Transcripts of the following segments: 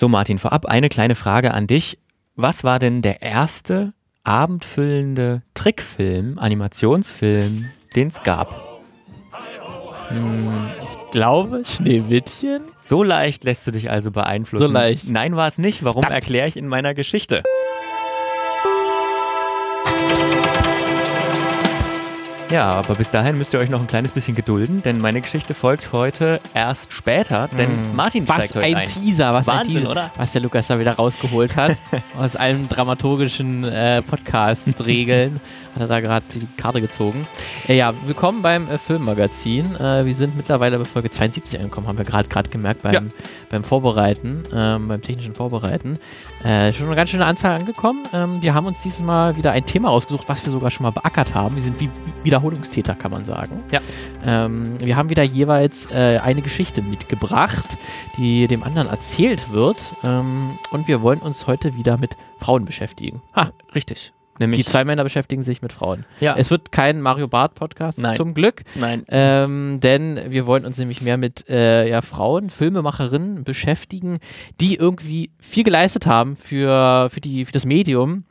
So, Martin, vorab eine kleine Frage an dich. Was war denn der erste abendfüllende Trickfilm, Animationsfilm, den es gab? Hm, ich glaube, Schneewittchen. So leicht lässt du dich also beeinflussen. So leicht. Nein, war es nicht. Warum erkläre ich in meiner Geschichte? Ja, aber bis dahin müsst ihr euch noch ein kleines bisschen gedulden, denn meine Geschichte folgt heute erst später, denn Mm. Martin Was steigt heute ein ein. Teaser, was ein Wahnsinn, Teaser, oder? was der Lukas da wieder rausgeholt hat aus allen dramaturgischen äh, Podcast-Regeln. hat er da gerade die Karte gezogen. Äh, ja, willkommen beim äh, Filmmagazin. Äh, wir sind mittlerweile bei Folge 72 angekommen, haben wir gerade gerade gemerkt beim, Ja. beim Vorbereiten, ähm, beim technischen Vorbereiten. Äh, schon eine ganz schöne Anzahl angekommen. Ähm, wir haben uns dieses Mal wieder ein Thema ausgesucht, was wir sogar schon mal beackert haben. Wir sind wie wie Wiederholungstäter, kann man sagen. Ja. Ähm, wir haben wieder jeweils äh, eine Geschichte mitgebracht, die dem anderen erzählt wird. Ähm, und wir wollen uns heute wieder mit Frauen beschäftigen. Ha, Richtig. Nämlich, die zwei Männer beschäftigen sich mit Frauen. ja, Es wird kein Mario Bart Podcast zum Glück, nein, ähm, denn wir wollen uns nämlich mehr mit äh, ja, Frauen, Filmemacherinnen beschäftigen, die irgendwie viel geleistet haben für, für, die, für das Medium,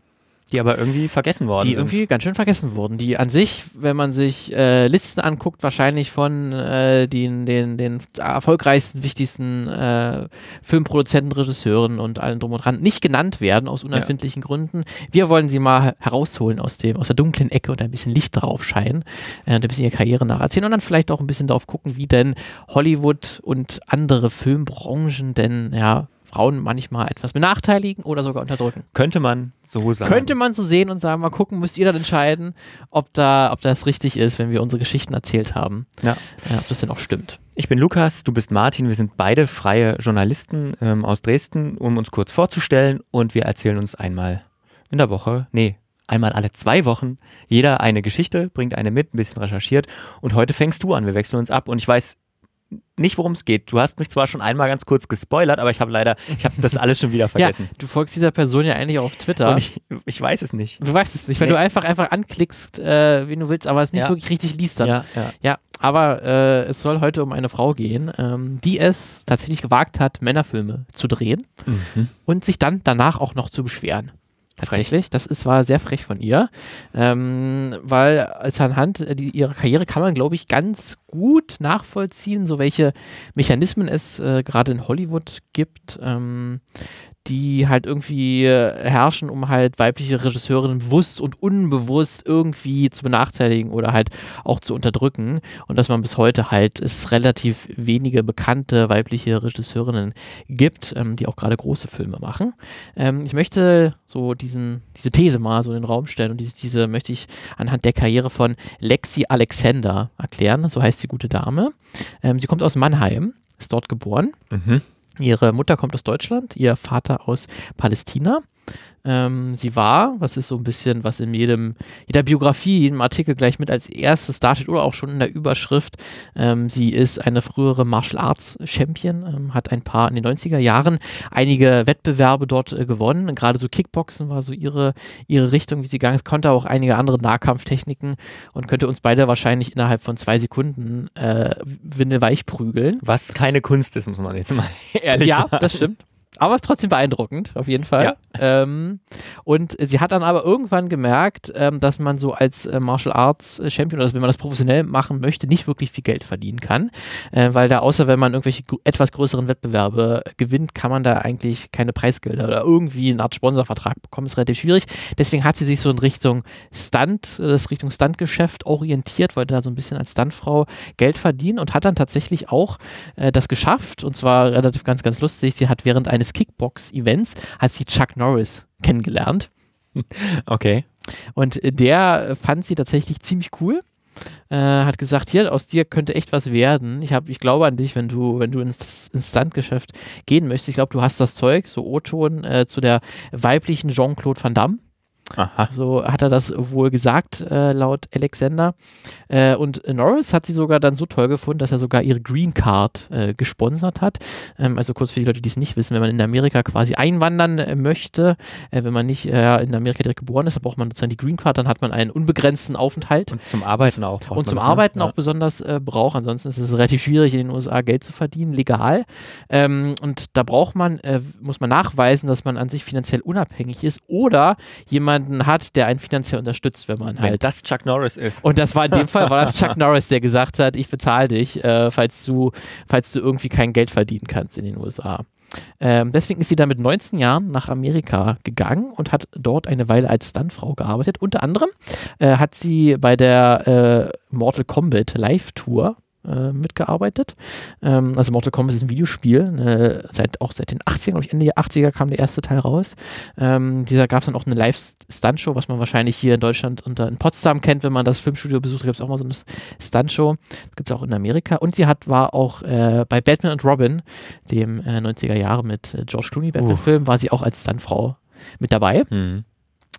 die aber irgendwie vergessen worden die sind. irgendwie ganz schön vergessen wurden. Die an sich, wenn man sich äh, Listen anguckt, wahrscheinlich von äh, den, den, den erfolgreichsten, wichtigsten äh, Filmproduzenten, Regisseuren und allen drum und dran nicht genannt werden aus unerfindlichen Gründen. Wir wollen sie mal herausholen aus, dem, aus der dunklen Ecke und ein bisschen Licht drauf scheinen äh, und ein bisschen ihre Karriere nacherzählen und dann vielleicht auch ein bisschen darauf gucken, wie denn Hollywood und andere Filmbranchen denn ja Frauen manchmal etwas benachteiligen oder sogar unterdrücken. Könnte man so sagen. Könnte man so sehen und sagen, mal gucken, müsst ihr dann entscheiden, ob, da, ob das richtig ist, wenn wir unsere Geschichten erzählt haben. Ja. Äh, ob das denn auch stimmt. Ich bin Lukas, du bist Martin. Wir sind beide freie Journalisten ähm, aus Dresden, um uns kurz vorzustellen. Und wir erzählen uns einmal in der Woche, nee, einmal alle zwei Wochen, jeder eine Geschichte, bringt eine mit, ein bisschen recherchiert. Und heute fängst du an. Wir wechseln uns ab. Und ich weiß nicht, worum es geht. Du hast mich zwar schon einmal ganz kurz gespoilert, aber ich habe leider, ich habe das alles schon wieder vergessen. Ja, du folgst dieser Person ja eigentlich auch auf Twitter. Ich, ich weiß es nicht. du weißt es nicht, weil Nee. du einfach, einfach anklickst, äh, wen du willst, aber es nicht Ja. wirklich richtig liest dann. Ja, ja. Ja, aber äh, es soll heute um eine Frau gehen, ähm, die es tatsächlich gewagt hat, Männerfilme zu drehen Mhm. und sich dann danach auch noch zu beschweren. Tatsächlich, das ist, war sehr frech von ihr, ähm, weil als anhand äh, ihrer Karriere kann man, glaube ich, ganz gut nachvollziehen, so welche Mechanismen es äh, gerade in Hollywood gibt, ähm, die halt irgendwie äh, herrschen, um halt weibliche Regisseurinnen bewusst und unbewusst irgendwie zu benachteiligen oder halt auch zu unterdrücken. Und dass man bis heute halt es relativ wenige bekannte weibliche Regisseurinnen gibt, ähm, die auch gerade große Filme machen. Ähm, ich möchte so diesen, diese These mal so in den Raum stellen und diese, diese möchte ich anhand der Karriere von Lexi Alexander erklären. So heißt die gute Dame. Ähm, sie kommt aus Mannheim, ist dort geboren. Mhm. Ihre Mutter kommt aus Deutschland, ihr Vater aus Palästina. Ähm, sie war, was ist so ein bisschen, was in jedem, jeder Biografie, jedem Artikel gleich mit als erstes darsteht oder auch schon in der Überschrift. Ähm, sie ist eine frühere Martial Arts Champion, ähm, hat ein paar in den 90er Jahren einige Wettbewerbe dort äh, gewonnen. Gerade so Kickboxen war so ihre, ihre Richtung, wie sie gegangen ist, konnte auch einige andere Nahkampftechniken und könnte uns beide wahrscheinlich innerhalb von zwei Sekunden äh, windelweich prügeln. Was keine Kunst ist, muss man jetzt mal ehrlich ja, sagen. das stimmt. Aber es ist trotzdem beeindruckend, auf jeden Fall. Ähm, und sie hat dann aber irgendwann gemerkt, ähm, dass man so als äh, Martial Arts äh, Champion, oder wenn man das professionell machen möchte, nicht wirklich viel Geld verdienen kann. Äh, weil da, außer wenn man irgendwelche etwas größeren Wettbewerbe gewinnt, kann man da eigentlich keine Preisgelder oder irgendwie eine Art Sponsorvertrag bekommen. Ist relativ schwierig. Deswegen hat sie sich so in Richtung Stunt, das Richtung Stuntgeschäft orientiert, wollte da so ein bisschen als Stuntfrau Geld verdienen und hat dann tatsächlich auch äh, das geschafft und zwar relativ ganz, ganz lustig. Sie hat während eines Kickbox-Events hat sie Chuck Norris kennengelernt Okay. und der fand sie tatsächlich ziemlich cool. Äh, hat gesagt, hier, aus dir könnte echt was werden. Ich, hab, ich glaube an dich, wenn du, wenn du ins, ins Stuntgeschäft gehen möchtest. Ich glaube, du hast das Zeug, so O-Ton, äh, zu der weiblichen Jean-Claude Van Damme. Aha. So hat er das wohl gesagt, äh, laut Alexander. Äh, und Norris hat sie sogar dann so toll gefunden, dass er sogar ihre Green Card äh, gesponsert hat. Ähm, also kurz für die Leute, die es nicht wissen, wenn man in Amerika quasi einwandern äh, möchte, äh, wenn man nicht äh, in Amerika direkt geboren ist, dann braucht man sozusagen die Green Card, dann hat man einen unbegrenzten Aufenthalt. Und zum Arbeiten auch. Und zum das, ne? Arbeiten ne? auch besonders braucht. Ansonsten ist es relativ schwierig, in den USA Geld zu verdienen, legal. Ähm, und da braucht man, muss man nachweisen, dass man an sich finanziell unabhängig ist oder jemand jemanden hat, der einen finanziell unterstützt, wenn man halt. Wenn das Chuck Norris ist. Und das war in dem Fall, war das Chuck Norris, der gesagt hat, ich bezahle dich, äh, falls, du, falls du irgendwie kein Geld verdienen kannst in den USA. Ähm, deswegen ist sie dann mit 19 Jahren nach Amerika gegangen und hat dort eine Weile als Stuntfrau gearbeitet. Unter anderem äh, hat sie bei der äh, Mortal Kombat Live Tour äh, mitgearbeitet. Ähm, also Mortal Kombat ist ein Videospiel, äh, seit, auch seit den 80ern, glaube ich, Ende der 80er kam der erste Teil raus. Ähm, dieser gab es dann auch eine Live-Stunt-Show, was man wahrscheinlich hier in Deutschland unter in Potsdam kennt, wenn man das Filmstudio besucht, gibt es auch mal so eine Stunt-Show. Das gibt es auch in Amerika. Und sie hat, war auch äh, bei Batman und Robin, dem 90er äh, Jahre mit äh, George Clooney Batman-Film, war sie auch als Stuntfrau mit dabei. Mhm.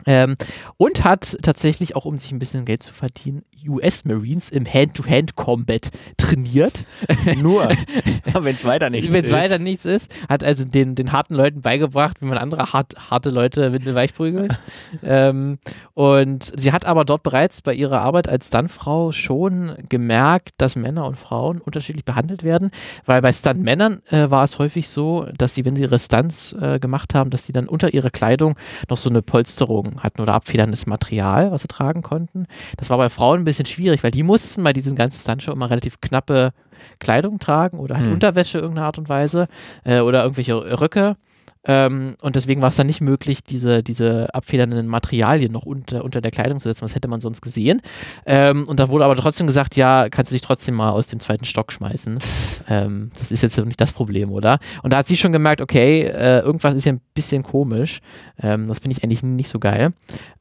Ähm, und hat tatsächlich auch, um sich ein bisschen Geld zu verdienen, US Marines im Hand-to-Hand-Combat trainiert. Nur, wenn es weiter nichts Wenn es weiter nichts ist. Hat also den, den harten Leuten beigebracht, wie man andere hart, harte Leute windelweich prügelt. ähm, und sie hat aber dort bereits bei ihrer Arbeit als Stuntfrau schon gemerkt, dass Männer und Frauen unterschiedlich behandelt werden, weil bei Stuntmännern äh, war es häufig so, dass sie, wenn sie ihre Stunts äh, gemacht haben, dass sie dann unter ihrer Kleidung noch so eine Polsterung hatten oder abfederndes Material, was sie tragen konnten. Das war bei Frauen ein bisschen schwierig, weil die mussten bei diesen ganzen Stuntshow immer relativ knappe Kleidung tragen oder halt hm. Unterwäsche irgendeiner Art und Weise äh, oder irgendwelche Röcke. Ähm, und deswegen war es dann nicht möglich, diese, diese abfedernden Materialien noch unter, unter der Kleidung zu setzen. Was hätte man sonst gesehen? Ähm, und da wurde aber trotzdem gesagt, ja, kannst du dich trotzdem mal aus dem zweiten Stock schmeißen. ähm, das ist jetzt nicht das Problem, oder? Und da hat sie schon gemerkt, okay, äh, irgendwas ist ja ein bisschen komisch. Ähm, das finde ich eigentlich nicht so geil.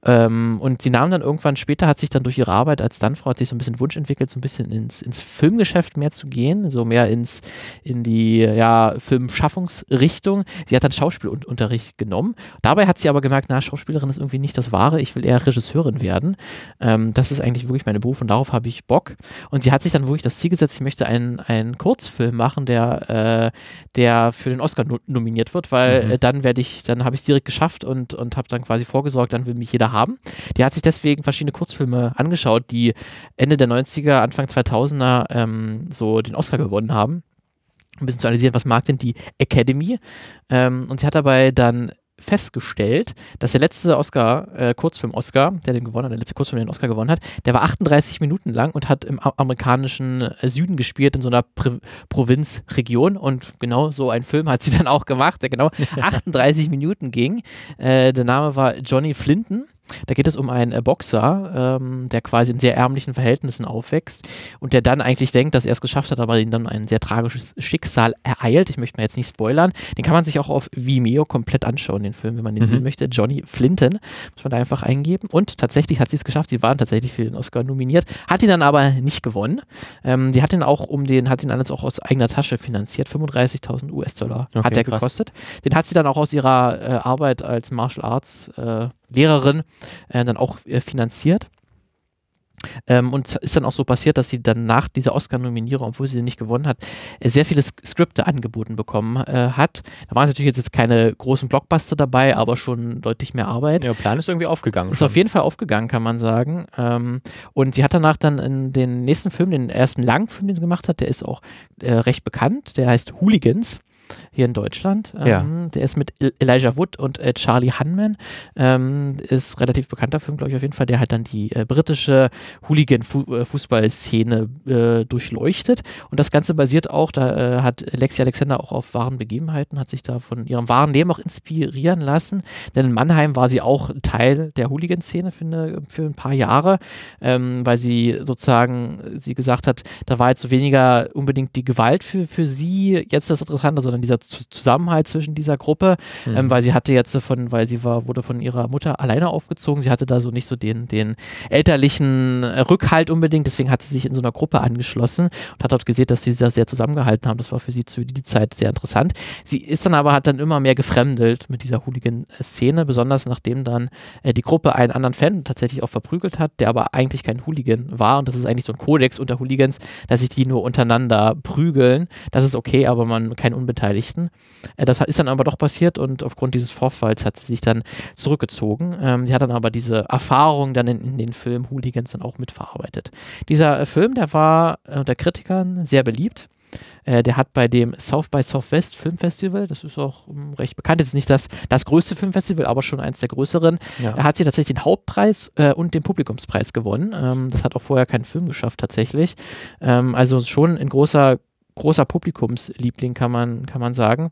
Ähm, und sie nahm dann irgendwann später, hat sich dann durch ihre Arbeit als Stuntfrau, hat sich so ein bisschen Wunsch entwickelt, so ein bisschen ins, ins Filmgeschäft mehr zu gehen, so mehr ins, in die ja, Filmschaffungsrichtung. Sie hat dann Schauspiel Schauspielunterricht genommen. Dabei hat sie aber gemerkt, na, Schauspielerin ist irgendwie nicht das Wahre, ich will eher Regisseurin werden. Ähm, das ist eigentlich wirklich meine Beruf und darauf habe ich Bock. Und sie hat sich dann wirklich das Ziel gesetzt, ich möchte einen, einen Kurzfilm machen, der, äh, der für den Oscar no nominiert wird, weil mhm. äh, dann werde ich, dann habe ich es direkt geschafft und, und habe dann quasi vorgesorgt, dann will mich jeder haben. Die hat sich deswegen verschiedene Kurzfilme angeschaut, die Ende der 90er, Anfang 2000er ähm, so den Oscar gewonnen haben ein bisschen zu analysieren, was mag denn die Academy? Ähm, und sie hat dabei dann festgestellt, dass der letzte Oscar, äh, Kurzfilm-Oscar, der den gewonnen hat, der letzte Kurzfilm, den Oscar gewonnen hat, der war 38 Minuten lang und hat im amerikanischen äh, Süden gespielt, in so einer Pri Provinzregion. Und genau so ein Film hat sie dann auch gemacht, der genau 38 Minuten ging. Äh, der Name war Johnny Flinton. Da geht es um einen äh, Boxer, ähm, der quasi in sehr ärmlichen Verhältnissen aufwächst und der dann eigentlich denkt, dass er es geschafft hat, aber ihn dann ein sehr tragisches Schicksal ereilt. Ich möchte mal jetzt nicht spoilern. Den kann man sich auch auf Vimeo komplett anschauen, den Film, wenn man den mhm. sehen möchte. Johnny Flinton, muss man da einfach eingeben. Und tatsächlich hat sie es geschafft. Sie waren tatsächlich für den Oscar nominiert, hat ihn dann aber nicht gewonnen. Ähm, die hat ihn auch um den, hat ihn alles auch aus eigener Tasche finanziert. 35.000 US-Dollar okay, hat er gekostet. Den hat sie dann auch aus ihrer äh, Arbeit als Martial Arts äh, Lehrerin äh, dann auch äh, finanziert. Ähm, und ist dann auch so passiert, dass sie dann nach dieser Oscar-Nominierung, obwohl sie nicht gewonnen hat, äh, sehr viele Skripte angeboten bekommen äh, hat. Da waren natürlich jetzt keine großen Blockbuster dabei, aber schon deutlich mehr Arbeit. Der Plan ist irgendwie aufgegangen. Ist schon. auf jeden Fall aufgegangen, kann man sagen. Ähm, und sie hat danach dann in den nächsten Film, den ersten Langfilm, den sie gemacht hat, der ist auch äh, recht bekannt, der heißt Hooligans hier in Deutschland. Ja. Ähm, der ist mit Elijah Wood und äh, Charlie Hunman. Ähm, ist relativ bekannter Film, glaube ich, auf jeden Fall, der halt dann die äh, britische Hooligan-Fußballszene äh, durchleuchtet. Und das Ganze basiert auch, da äh, hat Lexi Alexander auch auf wahren Begebenheiten, hat sich da von ihrem wahren Leben auch inspirieren lassen. Denn in Mannheim war sie auch Teil der Hooligan-Szene für, für ein paar Jahre, ähm, weil sie sozusagen, sie gesagt hat, da war jetzt so weniger unbedingt die Gewalt für, für sie jetzt das Interessante, sondern dann dieser Zusammenhalt zwischen dieser Gruppe, mhm. ähm, weil sie hatte jetzt von, weil sie war, wurde von ihrer Mutter alleine aufgezogen, sie hatte da so nicht so den, den elterlichen Rückhalt unbedingt, deswegen hat sie sich in so einer Gruppe angeschlossen und hat dort gesehen, dass sie da sehr zusammengehalten haben. Das war für sie zu die Zeit sehr interessant. Sie ist dann aber, hat dann immer mehr gefremdelt mit dieser Hooligan-Szene, besonders nachdem dann äh, die Gruppe einen anderen Fan tatsächlich auch verprügelt hat, der aber eigentlich kein Hooligan war und das ist eigentlich so ein Kodex unter Hooligans, dass sich die nur untereinander prügeln. Das ist okay, aber man keinen Unbeteiligten. Äh, das ist dann aber doch passiert und aufgrund dieses Vorfalls hat sie sich dann zurückgezogen. Ähm, sie hat dann aber diese Erfahrung dann in, in den Film Hooligans dann auch mitverarbeitet. Dieser äh, Film, der war unter Kritikern sehr beliebt. Äh, der hat bei dem South by Southwest Filmfestival, das ist auch um, recht bekannt, das ist nicht das, das größte Filmfestival, aber schon eins der größeren. Ja. Er hat sich tatsächlich den Hauptpreis äh, und den Publikumspreis gewonnen. Ähm, das hat auch vorher keinen Film geschafft, tatsächlich. Ähm, also schon ein großer, großer Publikumsliebling, kann man, kann man sagen.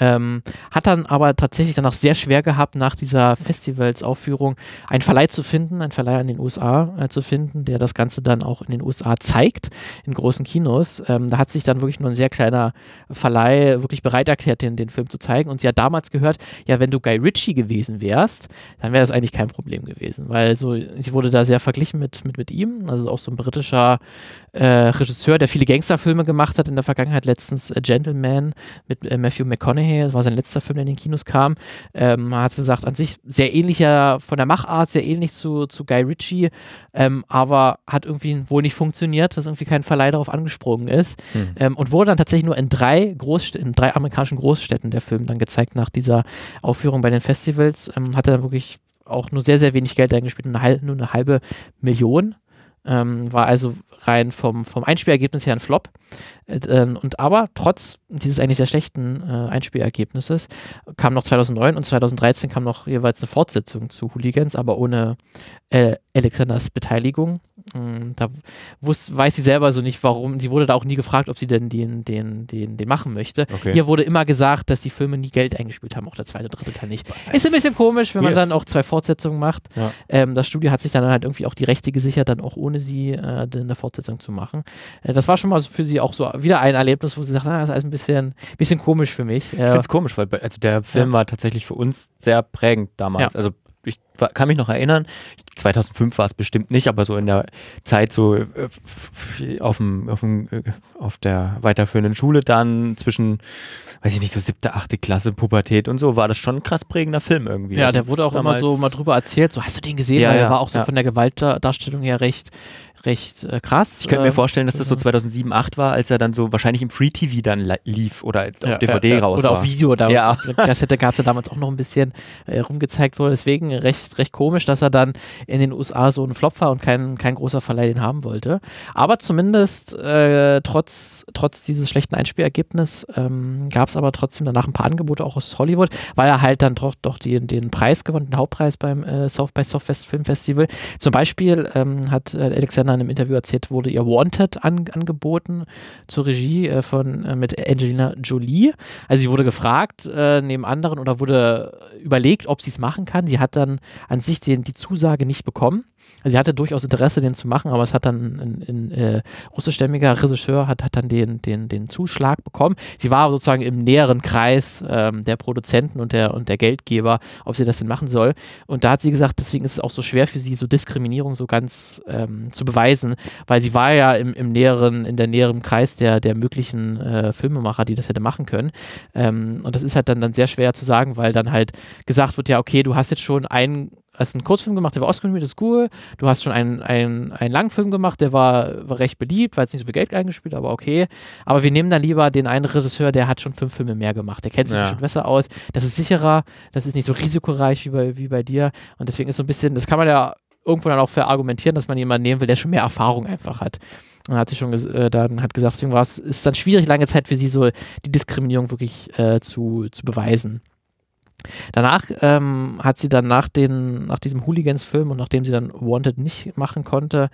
Ähm, hat dann aber tatsächlich danach sehr schwer gehabt, nach dieser Festivalsaufführung einen Verleih zu finden, einen Verleih in den USA äh, zu finden, der das Ganze dann auch in den USA zeigt, in großen Kinos. Ähm, da hat sich dann wirklich nur ein sehr kleiner Verleih wirklich bereit erklärt, den, den Film zu zeigen. Und sie hat damals gehört, ja, wenn du Guy Ritchie gewesen wärst, dann wäre das eigentlich kein Problem gewesen, weil so, sie wurde da sehr verglichen mit, mit, mit ihm, also auch so ein britischer äh, Regisseur, der viele Gangsterfilme gemacht hat in der Vergangenheit, letztens äh, Gentleman mit äh, Matthew McConaughey, das war sein letzter Film, der in den Kinos kam. Ähm, man hat gesagt, an sich sehr ähnlicher von der Machart, sehr ähnlich zu, zu Guy Ritchie, ähm, aber hat irgendwie wohl nicht funktioniert, dass irgendwie kein Verleih darauf angesprungen ist mhm. ähm, und wurde dann tatsächlich nur in drei Großstädten, in drei amerikanischen Großstädten der Film dann gezeigt nach dieser Aufführung bei den Festivals. Ähm, hatte dann wirklich auch nur sehr, sehr wenig Geld eingespielt, nur eine, nur eine halbe Million. Ähm, war also rein vom, vom Einspielergebnis her ein Flop. Äh, und aber trotz dieses eigentlich sehr schlechten äh, Einspielergebnisses kam noch 2009 und 2013 kam noch jeweils eine Fortsetzung zu Hooligans, aber ohne äh, Alexanders Beteiligung. Ähm, da wusste, weiß sie selber so nicht, warum. Sie wurde da auch nie gefragt, ob sie denn den, den, den, den machen möchte. Okay. Ihr wurde immer gesagt, dass die Filme nie Geld eingespielt haben, auch der zweite, dritte Teil nicht. Ist ein bisschen komisch, wenn man dann auch zwei Fortsetzungen macht. Ja. Ähm, das Studio hat sich dann halt irgendwie auch die Rechte gesichert, dann auch ohne sie äh, eine Fortsetzung zu machen. Äh, das war schon mal für sie auch so wieder ein Erlebnis, wo sie sagt, ah, das ist alles ein bisschen, bisschen komisch für mich. Ich finde es komisch, weil also der Film ja. war tatsächlich für uns sehr prägend damals. Ja. Also ich kann mich noch erinnern, 2005 war es bestimmt nicht, aber so in der Zeit so äh, auf, dem, auf, dem, äh, auf der weiterführenden Schule dann zwischen, weiß ich nicht, so siebte, achte Klasse, Pubertät und so, war das schon ein krass prägender Film irgendwie. Ja, also der wurde auch immer so mal drüber erzählt, so hast du den gesehen, ja, weil er war auch so ja. von der Gewaltdarstellung her recht, recht äh, krass. Ich könnte mir ähm, vorstellen, dass das so 2007, 2008 war, als er dann so wahrscheinlich im Free TV dann lief oder auf ja, DVD ja, raus Oder war. auf Video, da ja. Kassette gab es ja damals auch noch ein bisschen äh, rumgezeigt wurde. Deswegen recht, recht komisch, dass er dann in den USA so ein Flop war und kein, kein großer Verleih den haben wollte. Aber zumindest äh, trotz, trotz dieses schlechten Einspielergebnisses ähm, gab es aber trotzdem danach ein paar Angebote auch aus Hollywood, weil er halt dann doch, doch die, den Preis gewonnen, den Hauptpreis beim äh, South by Southwest Film Festival. Zum Beispiel ähm, hat äh, Alexander in einem Interview erzählt, wurde ihr Wanted an, angeboten zur Regie äh, von äh, mit Angelina Jolie. Also sie wurde gefragt äh, neben anderen oder wurde überlegt, ob sie es machen kann. Sie hat dann an sich den, die Zusage nicht bekommen. Also sie hatte durchaus Interesse, den zu machen, aber es hat dann ein, ein, ein äh, russischstämmiger Regisseur hat, hat dann den, den, den Zuschlag bekommen. Sie war sozusagen im näheren Kreis ähm, der Produzenten und der, und der Geldgeber, ob sie das denn machen soll. Und da hat sie gesagt, deswegen ist es auch so schwer für sie, so Diskriminierung so ganz ähm, zu beweisen, weil sie war ja im, im näheren, in der näheren Kreis der, der möglichen äh, Filmemacher, die das hätte machen können. Ähm, und das ist halt dann, dann sehr schwer zu sagen, weil dann halt gesagt wird, ja, okay, du hast jetzt schon einen hast einen Kurzfilm gemacht, der war Oscar das ist cool. Du hast schon einen, einen, einen Langfilm gemacht, der war, war recht beliebt, weil es nicht so viel Geld eingespielt, aber okay. Aber wir nehmen dann lieber den einen Regisseur, der hat schon fünf Filme mehr gemacht. Der kennt sich ja. schon besser aus. Das ist sicherer, das ist nicht so risikoreich wie bei, wie bei dir. Und deswegen ist so ein bisschen, das kann man ja irgendwo dann auch verargumentieren, dass man jemanden nehmen will, der schon mehr Erfahrung einfach hat. Und hat sie schon äh, dann hat gesagt, deswegen war es ist dann schwierig lange Zeit für sie so die Diskriminierung wirklich äh, zu, zu beweisen. Danach ähm, hat sie dann nach, den, nach diesem Hooligans-Film und nachdem sie dann Wanted nicht machen konnte,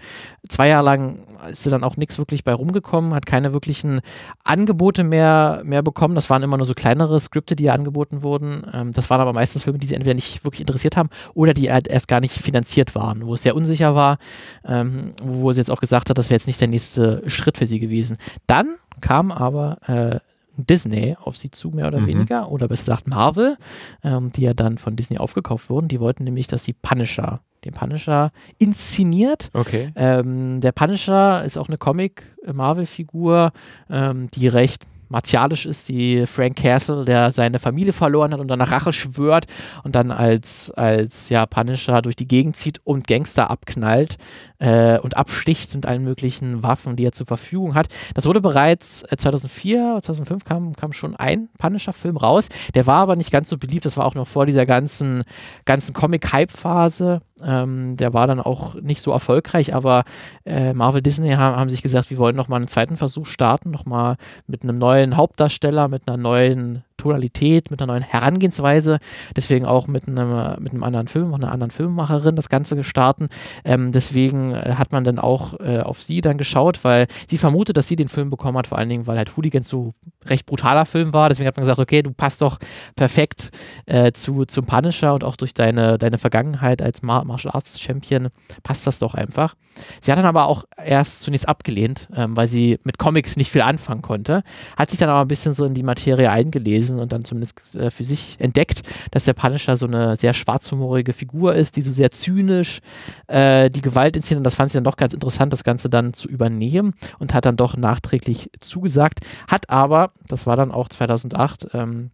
zwei Jahre lang ist sie dann auch nichts wirklich bei rumgekommen, hat keine wirklichen Angebote mehr, mehr bekommen. Das waren immer nur so kleinere Skripte, die ihr angeboten wurden. Ähm, das waren aber meistens Filme, die sie entweder nicht wirklich interessiert haben oder die halt erst gar nicht finanziert waren, wo es sehr unsicher war, ähm, wo sie jetzt auch gesagt hat, das wäre jetzt nicht der nächste Schritt für sie gewesen. Dann kam aber äh, Disney auf sie zu, mehr oder Mhm. weniger, oder besser gesagt Marvel, ähm, die ja dann von Disney aufgekauft wurden. Die wollten nämlich, dass sie Punisher, den Punisher inszeniert. Okay. Ähm, der Punisher ist auch eine Comic-Marvel-Figur, ähm, die recht martialisch ist, die Frank Castle, der seine Familie verloren hat und dann nach Rache schwört und dann als, als ja, Punisher durch die Gegend zieht und Gangster abknallt äh, und absticht mit allen möglichen Waffen, die er zur Verfügung hat. Das wurde bereits äh, 2004 oder 2005 kam, kam schon ein Punisher-Film raus. Der war aber nicht ganz so beliebt. Das war auch noch vor dieser ganzen, ganzen Comic-Hype-Phase. Ähm, der war dann auch nicht so erfolgreich, aber äh, Marvel Disney haben, haben sich gesagt, wir wollen nochmal einen zweiten Versuch starten, nochmal mit einem neuen Hauptdarsteller, mit einer neuen Tonalität, mit einer neuen Herangehensweise, deswegen auch mit einem, mit einem anderen Film, einer anderen Filmemacherin das Ganze gestarten. Ähm, deswegen äh, hat man dann auch äh, auf sie dann geschaut, weil sie vermutet, dass sie den Film bekommen hat, vor allen Dingen, weil halt Hooligans so recht brutaler Film war. Deswegen hat man gesagt, okay, du passt doch perfekt äh, zu, zum Punisher und auch durch deine, deine Vergangenheit als Mar Martial Arts Champion passt das doch einfach. Sie hat dann aber auch erst zunächst abgelehnt, ähm, weil sie mit Comics nicht viel anfangen konnte, hat sich dann aber ein bisschen so in die Materie eingelesen und dann zumindest äh, für sich entdeckt, dass der Punisher so eine sehr schwarzhumorige Figur ist, die so sehr zynisch äh, die Gewalt inszeniert und das fand sie dann doch ganz interessant, das Ganze dann zu übernehmen und hat dann doch nachträglich zugesagt, hat aber, das war dann auch 2008, ähm,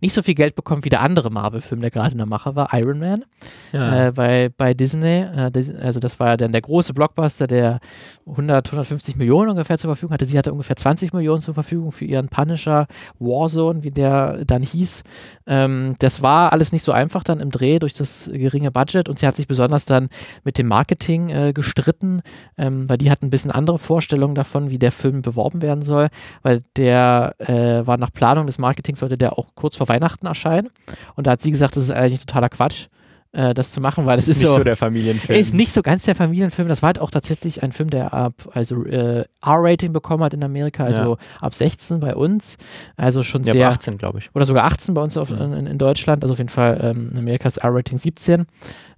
nicht so viel Geld bekommen wie der andere Marvel-Film, der gerade in der Mache war, Iron Man Ja. äh, bei, bei Disney. Äh, also das war ja dann der große Blockbuster, der 100, 150 Millionen ungefähr zur Verfügung hatte. Sie hatte ungefähr 20 Millionen zur Verfügung für ihren Punisher Warzone, wie der dann hieß. Ähm, das war alles nicht so einfach dann im Dreh durch das geringe Budget und sie hat sich besonders dann mit dem Marketing äh, gestritten, ähm, weil die hatten ein bisschen andere Vorstellungen davon, wie der Film beworben werden soll, weil der äh, war nach Planung des Marketings sollte der auch kurz vor Weihnachten erscheinen. Und da hat sie gesagt, das ist eigentlich totaler Quatsch äh, das zu machen, weil es ist, nicht so, so der Familienfilm. ist nicht so ganz der Familienfilm. Das war halt auch tatsächlich ein Film, der ab also äh, R-Rating bekommen hat in Amerika, also ab 16 bei uns, also schon ja, sehr ab 18, glaube ich. oder sogar 18 bei uns auf, Mhm. in, in Deutschland. Also auf jeden Fall ähm, in Amerika ist R-Rating 17.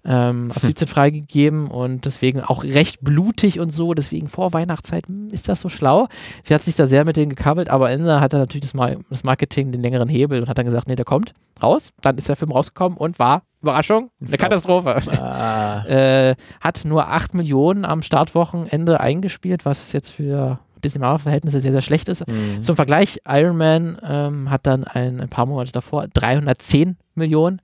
Ähm, ab 17 freigegeben und deswegen auch recht blutig und so. Deswegen vor Weihnachtszeit hm, ist das so schlau. Sie hat sich da sehr mit denen gekabbelt, aber Ende hat er natürlich das, Mar das Marketing den längeren Hebel und hat dann gesagt, nee, der kommt raus. Dann ist der Film rausgekommen und war, Überraschung, eine. Katastrophe. Ah, Äh, hat nur 8 Millionen am Startwochenende eingespielt, was jetzt für Disney Marvel Verhältnisse sehr, sehr schlecht ist. mh. Zum Vergleich, Iron Man ähm, hat dann ein, ein paar Monate davor 310 Millionen,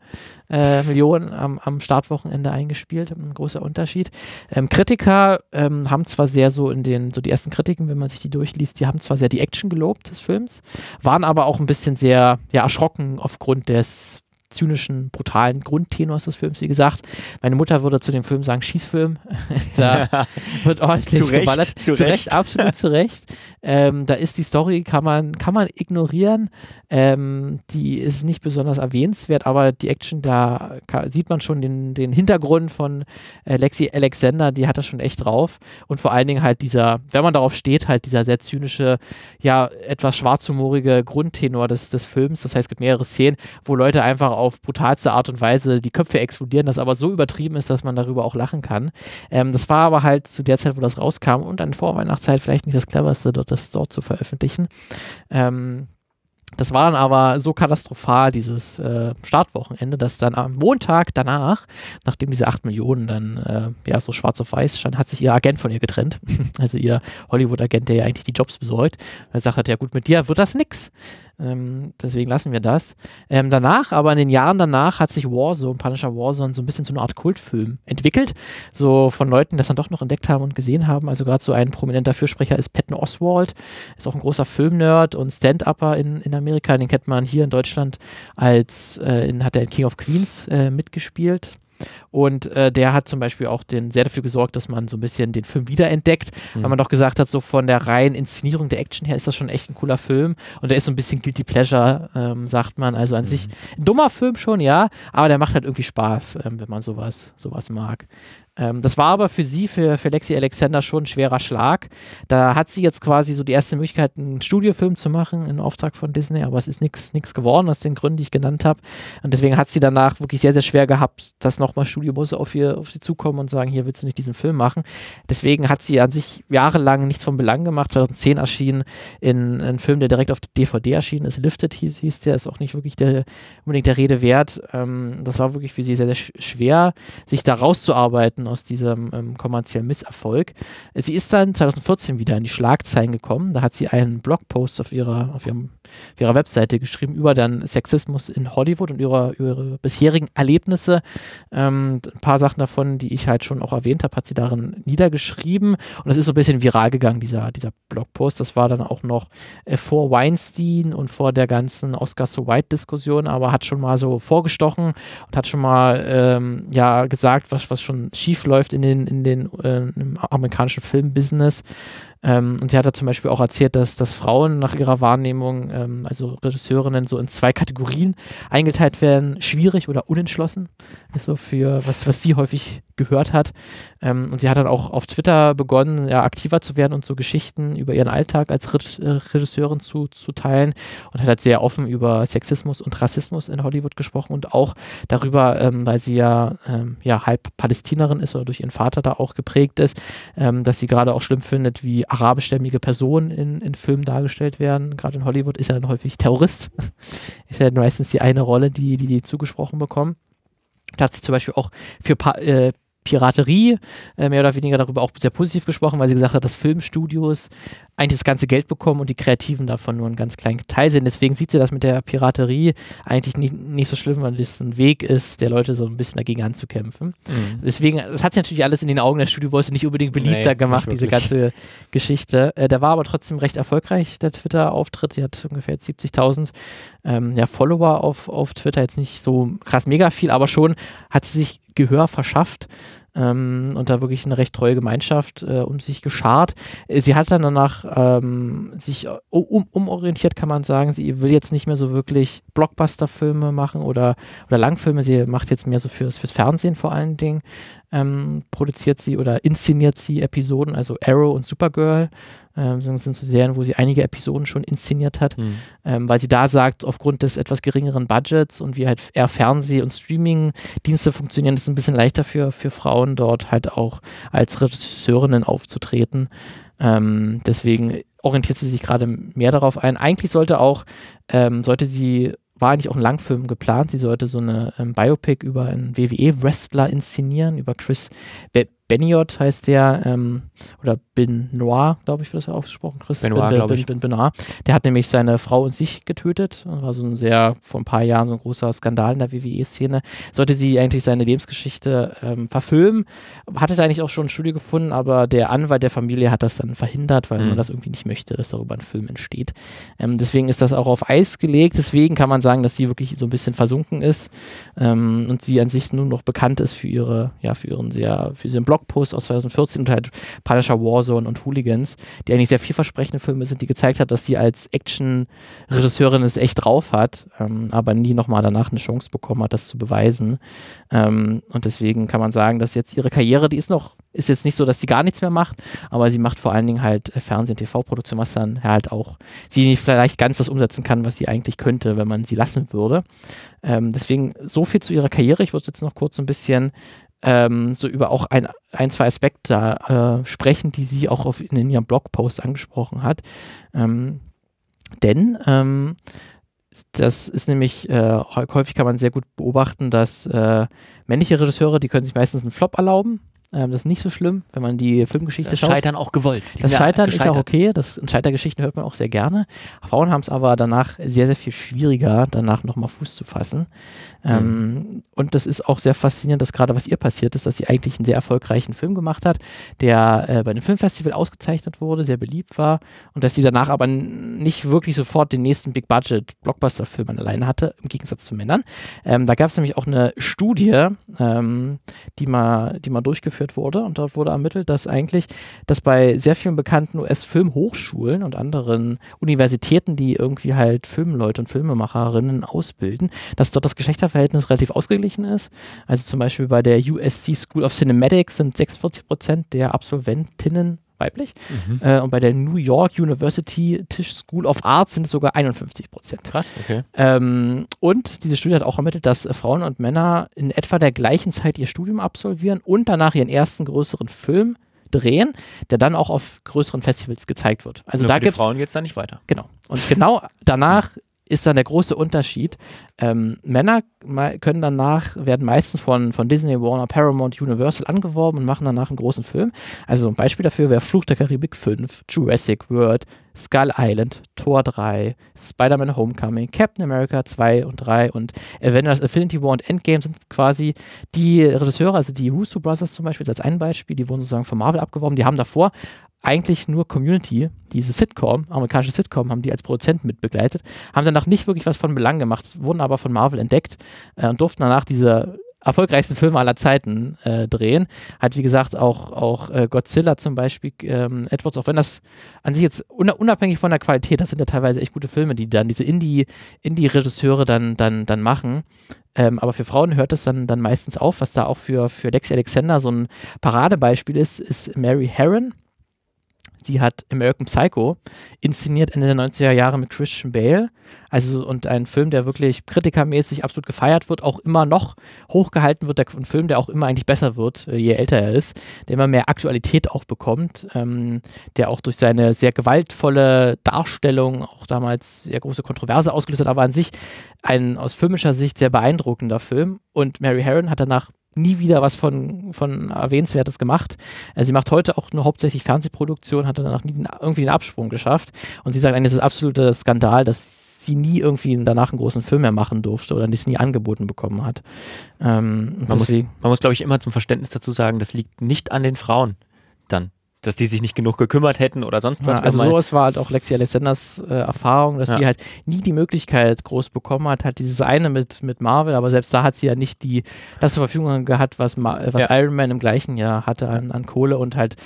äh, Millionen am, am Startwochenende eingespielt. Ein großer Unterschied. Ähm, Kritiker ähm, haben zwar sehr so in den, so die ersten Kritiken, wenn man sich die durchliest, die haben zwar sehr die Action gelobt des Films, waren aber auch ein bisschen sehr ja, erschrocken aufgrund des zynischen, brutalen Grundtenors des Films, wie gesagt. Meine Mutter würde zu dem Film sagen, Schießfilm. da wird ordentlich Zu Recht, geballert. zu Recht. absolut zu Recht. Ähm, da ist die Story, kann man, kann man ignorieren. Ähm, die ist nicht besonders erwähnenswert, aber die Action, da ka- sieht man schon den, den Hintergrund von äh, Lexi Alexander, die hat das schon echt drauf. Und vor allen Dingen halt dieser, wenn man darauf steht, halt dieser sehr zynische, ja, etwas schwarzhumorige Grundtenor des, des Films. Das heißt, es gibt mehrere Szenen, wo Leute einfach auf brutalste Art und Weise die Köpfe explodieren, das aber so übertrieben ist, dass man darüber auch lachen kann. Ähm, das war aber halt zu der Zeit, wo das rauskam und an Vorweihnachtszeit vielleicht nicht das cleverste, dort, das dort zu veröffentlichen. Ähm, das war dann aber so katastrophal, dieses äh, Startwochenende, dass dann am Montag danach, nachdem diese 8 Millionen dann äh, ja so schwarz auf weiß stand, hat sich ihr Agent von ihr getrennt. also ihr Hollywood-Agent, der ja eigentlich die Jobs besorgt. Er sagt, hat, ja gut, mit dir wird das nix. Ähm, deswegen lassen wir das. Ähm, danach, aber in den Jahren danach, hat sich Warzone, Punisher Warzone, so ein bisschen zu einer Art Kultfilm entwickelt. So von Leuten, die das dann doch noch entdeckt haben und gesehen haben. Also gerade so ein prominenter Fürsprecher ist Patton Oswald, ist auch ein großer Filmnerd und Stand-Upper in, in Amerika. Den kennt man hier in Deutschland als, äh, in, hat er in King of Queens äh, mitgespielt. Und äh, der hat zum Beispiel auch den, sehr dafür gesorgt, dass man so ein bisschen den Film wiederentdeckt, Mhm. weil man doch gesagt hat, so von der reinen Inszenierung der Action her ist das schon echt ein cooler Film. Und der ist so ein bisschen Guilty Pleasure, ähm, sagt man. Also an sich ein dummer Film schon, ja, aber der macht halt irgendwie Spaß, ähm, wenn man sowas, sowas mag. Ähm, das war aber für sie, für, für Lexi Alexander schon ein schwerer Schlag. Da hat sie jetzt quasi so die erste Möglichkeit, einen Studiofilm zu machen in Auftrag von Disney, aber es ist nichts geworden aus den Gründen, die ich genannt habe. Und deswegen hat sie danach wirklich sehr, sehr schwer gehabt, dass nochmal Studiobusse auf, ihr, auf sie zukommen und sagen, hier willst du nicht diesen Film machen. Deswegen hat sie an sich jahrelang nichts von Belang gemacht. 2010 erschien in, ein Film, der direkt auf DVD erschienen ist, Lifted hieß, hieß der, ist auch nicht wirklich der, unbedingt der Rede wert. Ähm, das war wirklich für sie sehr, sehr schwer, sich da rauszuarbeiten aus diesem ähm, kommerziellen Misserfolg. Sie ist dann 2014 wieder in die Schlagzeilen gekommen. Da hat sie einen Blogpost auf ihrer, auf, ihrem, auf ihrer Webseite geschrieben über dann Sexismus in Hollywood und ihre, ihre bisherigen Erlebnisse. Ähm, ein paar Sachen davon, die ich halt schon auch erwähnt habe, hat sie darin niedergeschrieben. Und das ist so ein bisschen viral gegangen, dieser, dieser Blogpost. Das war dann auch noch äh, vor Weinstein und vor der ganzen Oscar so White-Diskussion, aber hat schon mal so vorgestochen und hat schon mal ähm, ja gesagt, was, was schon schief läuft in den, in den äh, im amerikanischen Filmbusiness. Ähm, und sie hat da zum Beispiel auch erzählt, dass, dass Frauen nach ihrer Wahrnehmung, ähm, also Regisseurinnen, so in zwei Kategorien eingeteilt werden: schwierig oder unentschlossen. Ist so für was, was sie häufig gehört hat. Ähm, und sie hat dann auch auf Twitter begonnen, ja, aktiver zu werden und so Geschichten über ihren Alltag als Re äh, Regisseurin zu, zu teilen und hat halt sehr offen über Sexismus und Rassismus in Hollywood gesprochen und auch darüber, ähm, weil sie ja, ähm, ja halb Palästinerin ist oder durch ihren Vater da auch geprägt ist, ähm, dass sie gerade auch schlimm findet, wie arabischstämmige Personen in, in Filmen dargestellt werden. Gerade in Hollywood ist er dann häufig Terrorist. ist ja meistens die eine Rolle, die die, die zugesprochen bekommen. Da hat sie zum Beispiel auch für pa äh, Piraterie äh, mehr oder weniger darüber auch sehr positiv gesprochen, weil sie gesagt hat, dass Filmstudios eigentlich das ganze Geld bekommen und die Kreativen davon nur einen ganz kleinen Teil sind. Deswegen sieht sie das mit der Piraterie eigentlich nicht, nicht so schlimm, weil das ein Weg ist, der Leute so ein bisschen dagegen anzukämpfen. Mhm. Deswegen, das hat sie natürlich alles in den Augen der Studioboys nicht unbedingt beliebter nee, gemacht, diese ganze Geschichte. Äh, der war aber trotzdem recht erfolgreich, der Twitter-Auftritt. Sie hat ungefähr 70.000 ähm, ja, Follower auf, auf Twitter, jetzt nicht so krass mega viel, aber schon hat sie sich Gehör verschafft ähm, und da wirklich eine recht treue Gemeinschaft äh, um sich geschart. Sie hat dann danach ähm, sich um, umorientiert, kann man sagen. Sie will jetzt nicht mehr so wirklich Blockbuster-Filme machen oder, oder Langfilme. Sie macht jetzt mehr so fürs, fürs Fernsehen vor allen Dingen. Ähm, produziert sie oder inszeniert sie Episoden, also Arrow und Supergirl ähm, sind, sind so Serien, wo sie einige Episoden schon inszeniert hat, mhm. ähm, weil sie da sagt, aufgrund des etwas geringeren Budgets und wie halt eher Fernseh- und Streaming-Dienste funktionieren, ist es ein bisschen leichter für, für Frauen dort halt auch als Regisseurinnen aufzutreten. Ähm, deswegen orientiert sie sich gerade mehr darauf ein. Eigentlich sollte auch, ähm, sollte sie war eigentlich auch ein Langfilm geplant. Sie sollte so eine ähm, Biopic über einen WWE-Wrestler inszenieren, über Chris Be Beniot heißt der, ähm, oder Benoit, glaube ich, wird das ausgesprochen, Chris Benoit, ben, ben, ben, ben, Benoit. Der hat nämlich seine Frau und sich getötet. Das war so ein sehr, vor ein paar Jahren so ein großer Skandal in der WWE-Szene. Sollte sie eigentlich seine Lebensgeschichte ähm, verfilmen, hatte da eigentlich auch schon ein Studio gefunden, aber der Anwalt der Familie hat das dann verhindert, weil mhm. man das irgendwie nicht möchte, dass darüber ein Film entsteht. Ähm, deswegen ist das auch auf Eis gelegt. Deswegen kann man sagen, dass sie wirklich so ein bisschen versunken ist ähm, und sie an sich nur noch bekannt ist für ihre, ja, für ihren sehr, für ihren Blogpost aus 2014 und halt Punisher Warzone und Hooligans, die eigentlich sehr vielversprechende Filme sind, die gezeigt hat, dass sie als Action-Regisseurin es echt drauf hat, ähm, aber nie nochmal danach eine Chance bekommen hat, das zu beweisen. Ähm, und deswegen kann man sagen, dass jetzt ihre Karriere, die ist noch, ist jetzt nicht so, dass sie gar nichts mehr macht, aber sie macht vor allen Dingen halt äh, Fernsehen, TV-Produktion, was dann halt auch sie nicht vielleicht ganz das umsetzen kann, was sie eigentlich könnte, wenn man sie lassen würde. Ähm, deswegen so viel zu ihrer Karriere. Ich würde jetzt noch kurz ein bisschen ähm, so über auch ein, ein zwei Aspekte äh, sprechen, die sie auch auf, in, ihrem Blogpost angesprochen hat. Ähm, denn ähm, das ist nämlich, äh, häufig kann man sehr gut beobachten, dass äh, männliche Regisseure, die können sich meistens einen Flop erlauben. Ähm, das ist nicht so schlimm, wenn man die Filmgeschichte das schaut. Scheitern auch gewollt. Die das Scheitern ist auch okay. Das Scheitergeschichten hört man auch sehr gerne. Frauen haben es aber danach sehr, sehr viel schwieriger, danach nochmal Fuß zu fassen. Mhm. Ähm, und das ist auch sehr faszinierend, dass gerade was ihr passiert ist, dass sie eigentlich einen sehr erfolgreichen Film gemacht hat, der äh, bei einem Filmfestival ausgezeichnet wurde, sehr beliebt war und dass sie danach aber nicht wirklich sofort den nächsten Big Budget Blockbuster-Film alleine hatte, im Gegensatz zu Männern. Ähm, da gab es nämlich auch eine Studie, ähm, die mal, die mal durchgeführt durchgeführt wurde. Und dort wurde ermittelt, dass eigentlich, dass bei sehr vielen bekannten US-Filmhochschulen und anderen Universitäten, die irgendwie halt Filmleute und Filmemacherinnen ausbilden, dass dort das Geschlechterverhältnis relativ ausgeglichen ist. Also zum Beispiel bei der USC School of Cinematics sind 46 Prozent der Absolventinnen weiblich. Mhm. Äh, und bei der New York University Tisch School of Arts sind es sogar 51 Prozent. Krass, okay. Ähm, und diese Studie hat auch ermittelt, dass Frauen und Männer in etwa der gleichen Zeit ihr Studium absolvieren und danach ihren ersten größeren Film drehen, der dann auch auf größeren Festivals gezeigt wird. Also Nur da gibt Frauen geht es da nicht weiter. Genau. Und genau danach ist dann der große Unterschied. Ähm, Männer können danach, werden meistens von, von Disney, Warner, Paramount, Universal angeworben und machen danach einen großen Film. Also ein Beispiel dafür wäre Fluch der Karibik 5, Jurassic World, Skull Island, Thor 3, Spider-Man Homecoming, Captain America 2 und 3 und Avengers Infinity War und Endgame sind quasi die Regisseure, also die Russo Brothers zum Beispiel als ein Beispiel, die wurden sozusagen von Marvel abgeworben, die haben davor eigentlich nur Community, diese Sitcom, amerikanische Sitcom, haben die als Produzent mitbegleitet, haben danach nicht wirklich was von Belang gemacht, wurden aber von Marvel entdeckt äh, und durften danach diese erfolgreichsten Filme aller Zeiten äh, drehen. Hat wie gesagt auch, auch äh, Godzilla zum Beispiel, ähm, Edwards, auch wenn das an sich jetzt unabhängig von der Qualität, das sind ja teilweise echt gute Filme, die dann diese Indie, Indie-Regisseure dann, dann, dann machen. Ähm, aber für Frauen hört es dann, dann meistens auf, was da auch für, für Lexi Alexander so ein Paradebeispiel ist, ist Mary Herron die hat American Psycho inszeniert Ende der 90er Jahre mit Christian Bale. Also und ein Film, der wirklich kritikermäßig absolut gefeiert wird, auch immer noch hochgehalten wird. Ein Film, der auch immer eigentlich besser wird, äh, je älter er ist, der immer mehr Aktualität auch bekommt, ähm, der auch durch seine sehr gewaltvolle Darstellung auch damals sehr große Kontroverse ausgelöst hat, aber an sich ein aus filmischer Sicht sehr beeindruckender Film. Und Mary Herron hat danach nie wieder was von, von Erwähnenswertes gemacht. Äh, sie macht heute auch nur hauptsächlich Fernsehproduktion, hat danach nie irgendwie einen Absprung geschafft. Und sie sagt eigentlich, das ist absoluter Skandal, dass sie nie irgendwie danach einen großen Film mehr machen durfte oder das nie angeboten bekommen hat. Ähm, man, muss, man muss, glaube ich, immer zum Verständnis dazu sagen, das liegt nicht an den Frauen dann dass die sich nicht genug gekümmert hätten oder sonst was. Ja, also sowas war halt auch Lexi Alessanders äh, Erfahrung, dass ja. sie halt nie die Möglichkeit groß bekommen hat, halt dieses eine mit, mit Marvel, aber selbst da hat sie ja nicht die, das zur Verfügung gehabt, was, was ja. Iron Man im gleichen Jahr hatte an, an Kohle und halt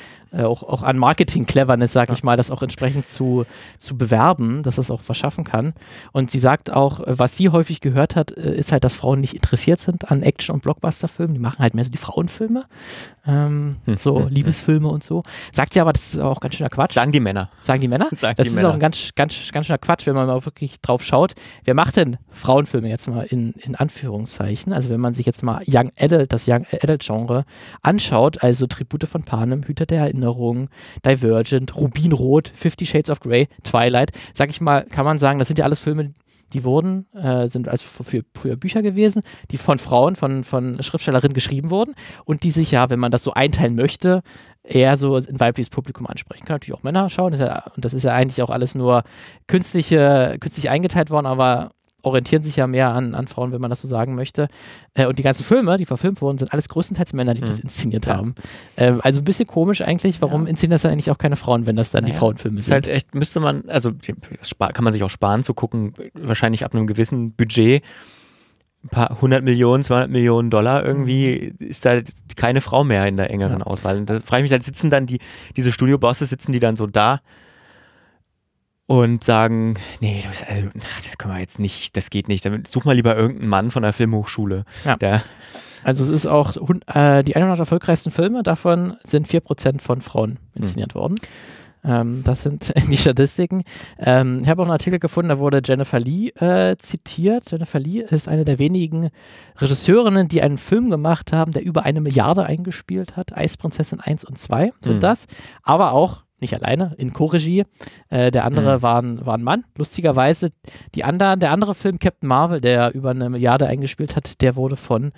auch, auch an Marketing-Cleverness, sag ich mal, das auch entsprechend zu, zu bewerben, dass das auch verschaffen kann. Und sie sagt auch, äh, was sie häufig gehört hat, äh, ist halt, dass Frauen nicht interessiert sind an Action- und Blockbuster-Filmen. Die machen halt mehr so die Frauenfilme, ähm, hm. so hm. Liebesfilme und so. Sagt sie aber, das ist auch ganz schöner Quatsch. Sagen die Männer. Sagen die Männer? Sagen das die ist Männer. auch ein ganz, ganz, ganz schöner Quatsch, wenn man mal wirklich drauf schaut. Wer macht denn Frauenfilme jetzt mal in, in Anführungszeichen? Also wenn man sich jetzt mal Young Adult, das Young Adult Genre anschaut, also Tribute von Panem, Hüter der Erinnerung, Divergent, Rubinrot, Fifty Shades of Grey, Twilight, sag ich mal, kann man sagen, das sind ja alles Filme, die wurden, äh, sind also für, früher Bücher gewesen, die von Frauen, von, von Schriftstellerinnen geschrieben wurden und die sich ja, wenn man das so einteilen möchte, eher so ein weibliches Publikum ansprechen. Kann natürlich auch Männer schauen, das ja, und das ist ja eigentlich auch alles nur künstliche, künstlich eingeteilt worden, aber orientieren sich ja mehr an, an Frauen, wenn man das so sagen möchte. Äh, und die ganzen Filme, die verfilmt wurden, sind alles größtenteils Männer, die hm. das inszeniert ja. haben. Ähm, also ein bisschen komisch eigentlich, warum ja. inszenieren das dann eigentlich auch keine Frauen, wenn das dann naja. die Frauenfilme sind? Ist halt echt, müsste man, also kann man sich auch sparen zu gucken, wahrscheinlich ab einem gewissen Budget ein paar hundert Millionen, 200 Millionen Dollar irgendwie mhm. ist da keine Frau mehr in der engeren ja. Auswahl. Und da frage ich mich, halt sitzen dann die, diese Studio-Bosses, sitzen die dann so da und sagen, nee, das, also, das können wir jetzt nicht, das geht nicht. Damit such mal lieber irgendeinen Mann von der Filmhochschule. Ja. Der also es ist auch, äh, die 100 erfolgreichsten Filme, davon sind 4% von Frauen inszeniert hm. worden. Ähm, das sind die Statistiken. Ähm, ich habe auch einen Artikel gefunden, da wurde Jennifer Lee äh, zitiert. Jennifer Lee ist eine der wenigen Regisseurinnen, die einen Film gemacht haben, der über eine Milliarde eingespielt hat. Eisprinzessin 1 und 2 sind hm. das. Aber auch nicht alleine, in Co-Regie. Äh, der andere mhm. war, ein, war ein Mann. Lustigerweise, die anderen, der andere Film, Captain Marvel, der über eine Milliarde eingespielt hat, der wurde von,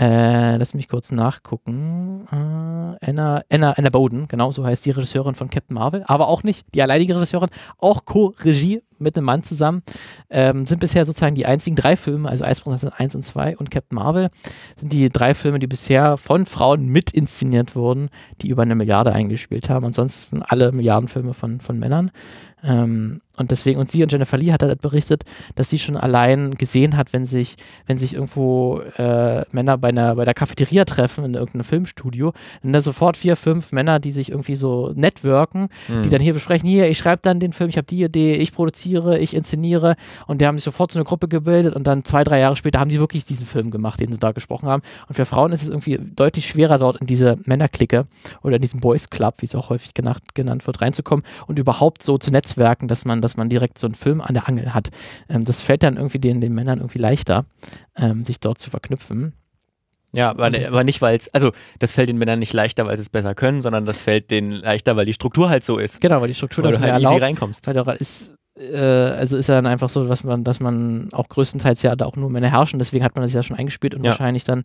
äh, lass mich kurz nachgucken, äh, Anna, Anna, Anna Bowden, genau so heißt die Regisseurin von Captain Marvel, aber auch nicht die alleinige Regisseurin, auch Co-Regie mit einem Mann zusammen. Ähm, sind bisher sozusagen die einzigen drei Filme, also Eisprinzessin 1 und 2 und Captain Marvel, sind die drei Filme, die bisher von Frauen mit inszeniert wurden, die über eine Milliarde eingespielt haben. Ansonsten alle Milliardenfilme von, von Männern. Ähm, und deswegen, und sie und Jennifer Lee hat halt berichtet, dass sie schon allein gesehen hat, wenn sich, wenn sich irgendwo äh, Männer bei einer, bei der Cafeteria treffen in irgendeinem Filmstudio, dann da sofort vier, fünf Männer, die sich irgendwie so networken, mhm. die dann hier besprechen, hier, ich schreibe dann den Film, ich habe die Idee, ich produziere, ich inszeniere und die haben sich sofort so eine Gruppe gebildet und dann zwei, drei Jahre später haben die wirklich diesen Film gemacht, den sie da gesprochen haben. Und für Frauen ist es irgendwie deutlich schwerer, dort in diese Männerklicke oder in diesen Boys Club, wie es auch häufig genannt, genannt wird, reinzukommen und überhaupt so zu netzwerken, dass man das dass man direkt so einen Film an der Angel hat. Ähm, das fällt dann irgendwie den, den Männern irgendwie leichter, ähm, sich dort zu verknüpfen. Ja, aber, aber nicht, weil es, also das fällt den Männern nicht leichter, weil sie es besser können, sondern das fällt denen leichter, weil die Struktur halt so ist. Genau, weil die Struktur weil das du halt erlaubt, easy reinkommst. Weil doch ist, äh, also ist ja dann einfach so, dass man, dass man auch größtenteils ja da auch nur Männer herrschen, deswegen hat man das ja schon eingespielt und ja. wahrscheinlich dann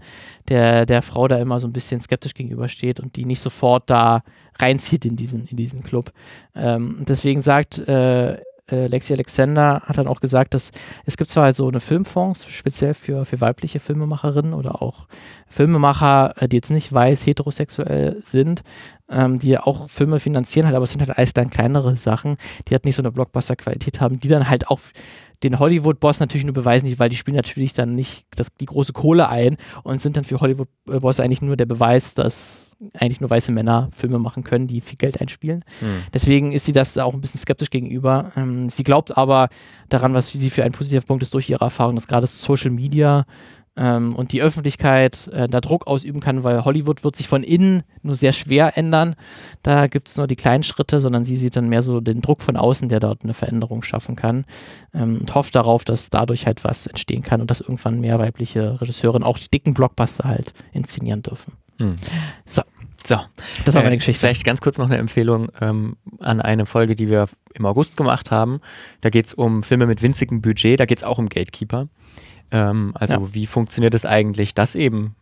der, der Frau da immer so ein bisschen skeptisch gegenübersteht und die nicht sofort da reinzieht in diesen, in diesen Club. Ähm, deswegen sagt äh, äh, Lexi Alexander hat dann auch gesagt, dass es gibt zwar so eine Filmfonds, speziell für, für weibliche Filmemacherinnen oder auch Filmemacher, äh, die jetzt nicht weiß, heterosexuell sind, ähm, die auch Filme finanzieren halt, aber es sind halt alles dann kleinere Sachen, die halt nicht so eine Blockbuster-Qualität haben, die dann halt auch den Hollywood-Boss natürlich nur beweisen, weil die spielen natürlich dann nicht das, die große Kohle ein und sind dann für Hollywood-Boss eigentlich nur der Beweis, dass eigentlich nur weiße Männer Filme machen können, die viel Geld einspielen. Hm. Deswegen ist sie das auch ein bisschen skeptisch gegenüber. Ähm, sie glaubt aber daran, was sie für ein positiver Punkt ist durch ihre Erfahrung, dass gerade Social Media ähm, und die Öffentlichkeit äh, da Druck ausüben kann, weil Hollywood wird sich von innen nur sehr schwer ändern. Da gibt es nur die kleinen Schritte, sondern sie sieht dann mehr so den Druck von außen, der dort eine Veränderung schaffen kann ähm, und hofft darauf, dass dadurch halt was entstehen kann und dass irgendwann mehr weibliche Regisseure auch die dicken Blockbuster halt inszenieren dürfen. Hm. So. So, das war meine äh, Geschichte. Vielleicht ganz kurz noch eine Empfehlung ähm, an eine Folge, die wir im August gemacht haben. Da geht es um Filme mit winzigem Budget, da geht es auch um Gatekeeper. Ähm, also ja. wie funktioniert es eigentlich, dass eben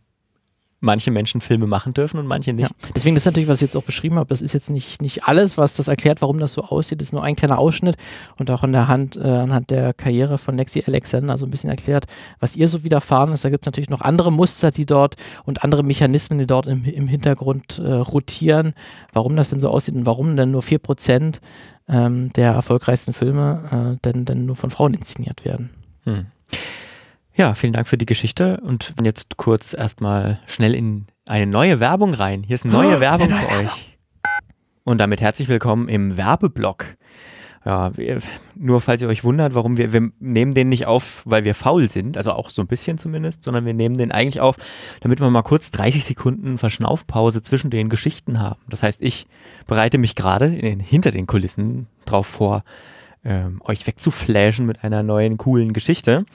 manche Menschen Filme machen dürfen und manche nicht. Ja. Deswegen, das ist natürlich, was ich jetzt auch beschrieben habe, das ist jetzt nicht, nicht alles, was das erklärt, warum das so aussieht, das ist nur ein kleiner Ausschnitt und auch der Hand, äh, anhand der Karriere von Lexi Alexander so ein bisschen erklärt, was ihr so widerfahren ist. Da gibt es natürlich noch andere Muster, die dort und andere Mechanismen, die dort im, im Hintergrund äh, rotieren, warum das denn so aussieht und warum denn nur 4% ähm, der erfolgreichsten Filme äh, denn, denn nur von Frauen inszeniert werden. Hm. Ja, vielen Dank für die Geschichte und jetzt kurz erstmal schnell in eine neue Werbung rein. Hier ist eine neue oh, Werbung für euch. Und damit herzlich willkommen im Werbeblock. Ja, wir, nur falls ihr euch wundert, warum wir, wir nehmen den nicht auf, weil wir faul sind, also auch so ein bisschen zumindest, sondern wir nehmen den eigentlich auf, damit wir mal kurz 30 Sekunden Verschnaufpause zwischen den Geschichten haben. Das heißt, ich bereite mich gerade hinter den Kulissen drauf vor, ähm, euch wegzuflashen mit einer neuen coolen Geschichte.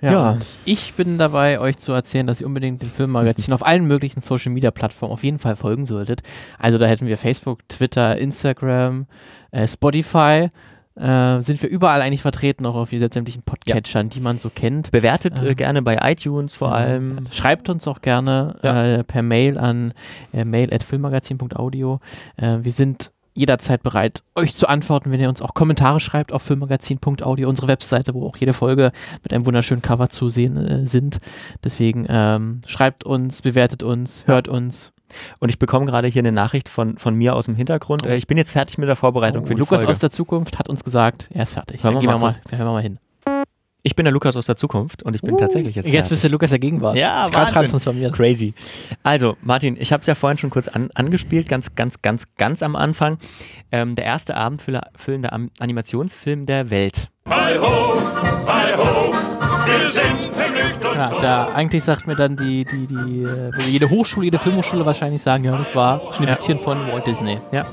Ja, ja. ich bin dabei, euch zu erzählen, dass ihr unbedingt dem Filmmagazin auf allen möglichen Social Media Plattformen auf jeden Fall folgen solltet. Also da hätten wir Facebook, Twitter, Instagram, äh, Spotify. Äh, sind wir überall eigentlich vertreten, auch auf sämtlichen Podcatchern, ja. die man so kennt. Bewertet äh, gerne bei iTunes vor allem. Schreibt uns auch gerne ja. Äh, per Mail an äh, mail.filmmagazin.audio. Äh, wir sind jederzeit bereit, euch zu antworten, wenn ihr uns auch Kommentare schreibt auf filmmagazin.audio, unsere Webseite, wo auch jede Folge mit einem wunderschönen Cover zu sehen äh, sind. Deswegen ähm, schreibt uns, bewertet uns, hört uns. Und ich bekomme gerade hier eine Nachricht von, von mir aus dem Hintergrund. Oh. Ich bin jetzt fertig mit der Vorbereitung oh, für die Lukas Folge. aus der Zukunft hat uns gesagt, er ist fertig. Hören Dann wir gehen mal, wir mal, hören wir mal hin. Ich bin der Lukas aus der Zukunft und ich bin uh, tatsächlich jetzt. Jetzt bist du Lukas der Gegenwart. Ja, ist gerade transformiert. Crazy. Also, Martin, ich habe es ja vorhin schon kurz an, angespielt, ganz, ganz, ganz, ganz am Anfang. Ähm, der erste abendfüllende Animationsfilm der Welt. Hi ho, hi ho, wir sind vergnügt und ja, da eigentlich sagt mir dann die, die, die, jede Hochschule, jede Filmhochschule wahrscheinlich sagen, ja, das war Schnippchen ja. von Walt Disney. Ja.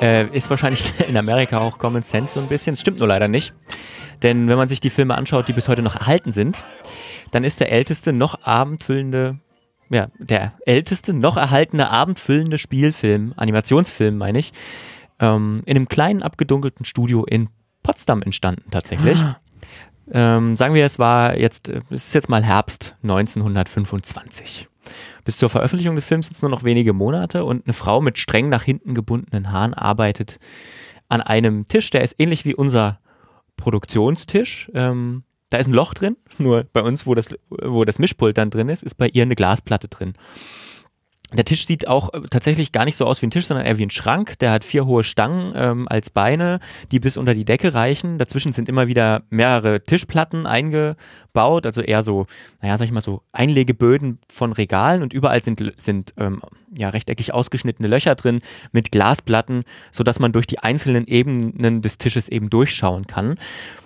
Äh, ist wahrscheinlich in Amerika auch Common Sense so ein bisschen. Das stimmt nur leider nicht. Denn wenn man sich die Filme anschaut, die bis heute noch erhalten sind, dann ist der älteste noch abendfüllende, ja, der älteste noch erhaltene abendfüllende Spielfilm, Animationsfilm meine ich, ähm, in einem kleinen abgedunkelten Studio in Potsdam entstanden tatsächlich. Ah. Ähm, sagen wir, es war jetzt, es ist jetzt mal Herbst 1925. Bis zur Veröffentlichung des Films sind es nur noch wenige Monate und eine Frau mit streng nach hinten gebundenen Haaren arbeitet an einem Tisch, der ist ähnlich wie unser Produktionstisch. Ähm, da ist ein Loch drin, nur bei uns, wo das, wo das Mischpult dann drin ist, ist bei ihr eine Glasplatte drin. Der Tisch sieht auch äh, tatsächlich gar nicht so aus wie ein Tisch, sondern eher wie ein Schrank. Der hat vier hohe Stangen ähm, als Beine, die bis unter die Decke reichen. Dazwischen sind immer wieder mehrere Tischplatten eingebaut, also eher so, naja, sag ich mal so Einlegeböden von Regalen und überall sind, sind ähm, ja rechteckig ausgeschnittene Löcher drin mit Glasplatten, sodass man durch die einzelnen Ebenen des Tisches eben durchschauen kann.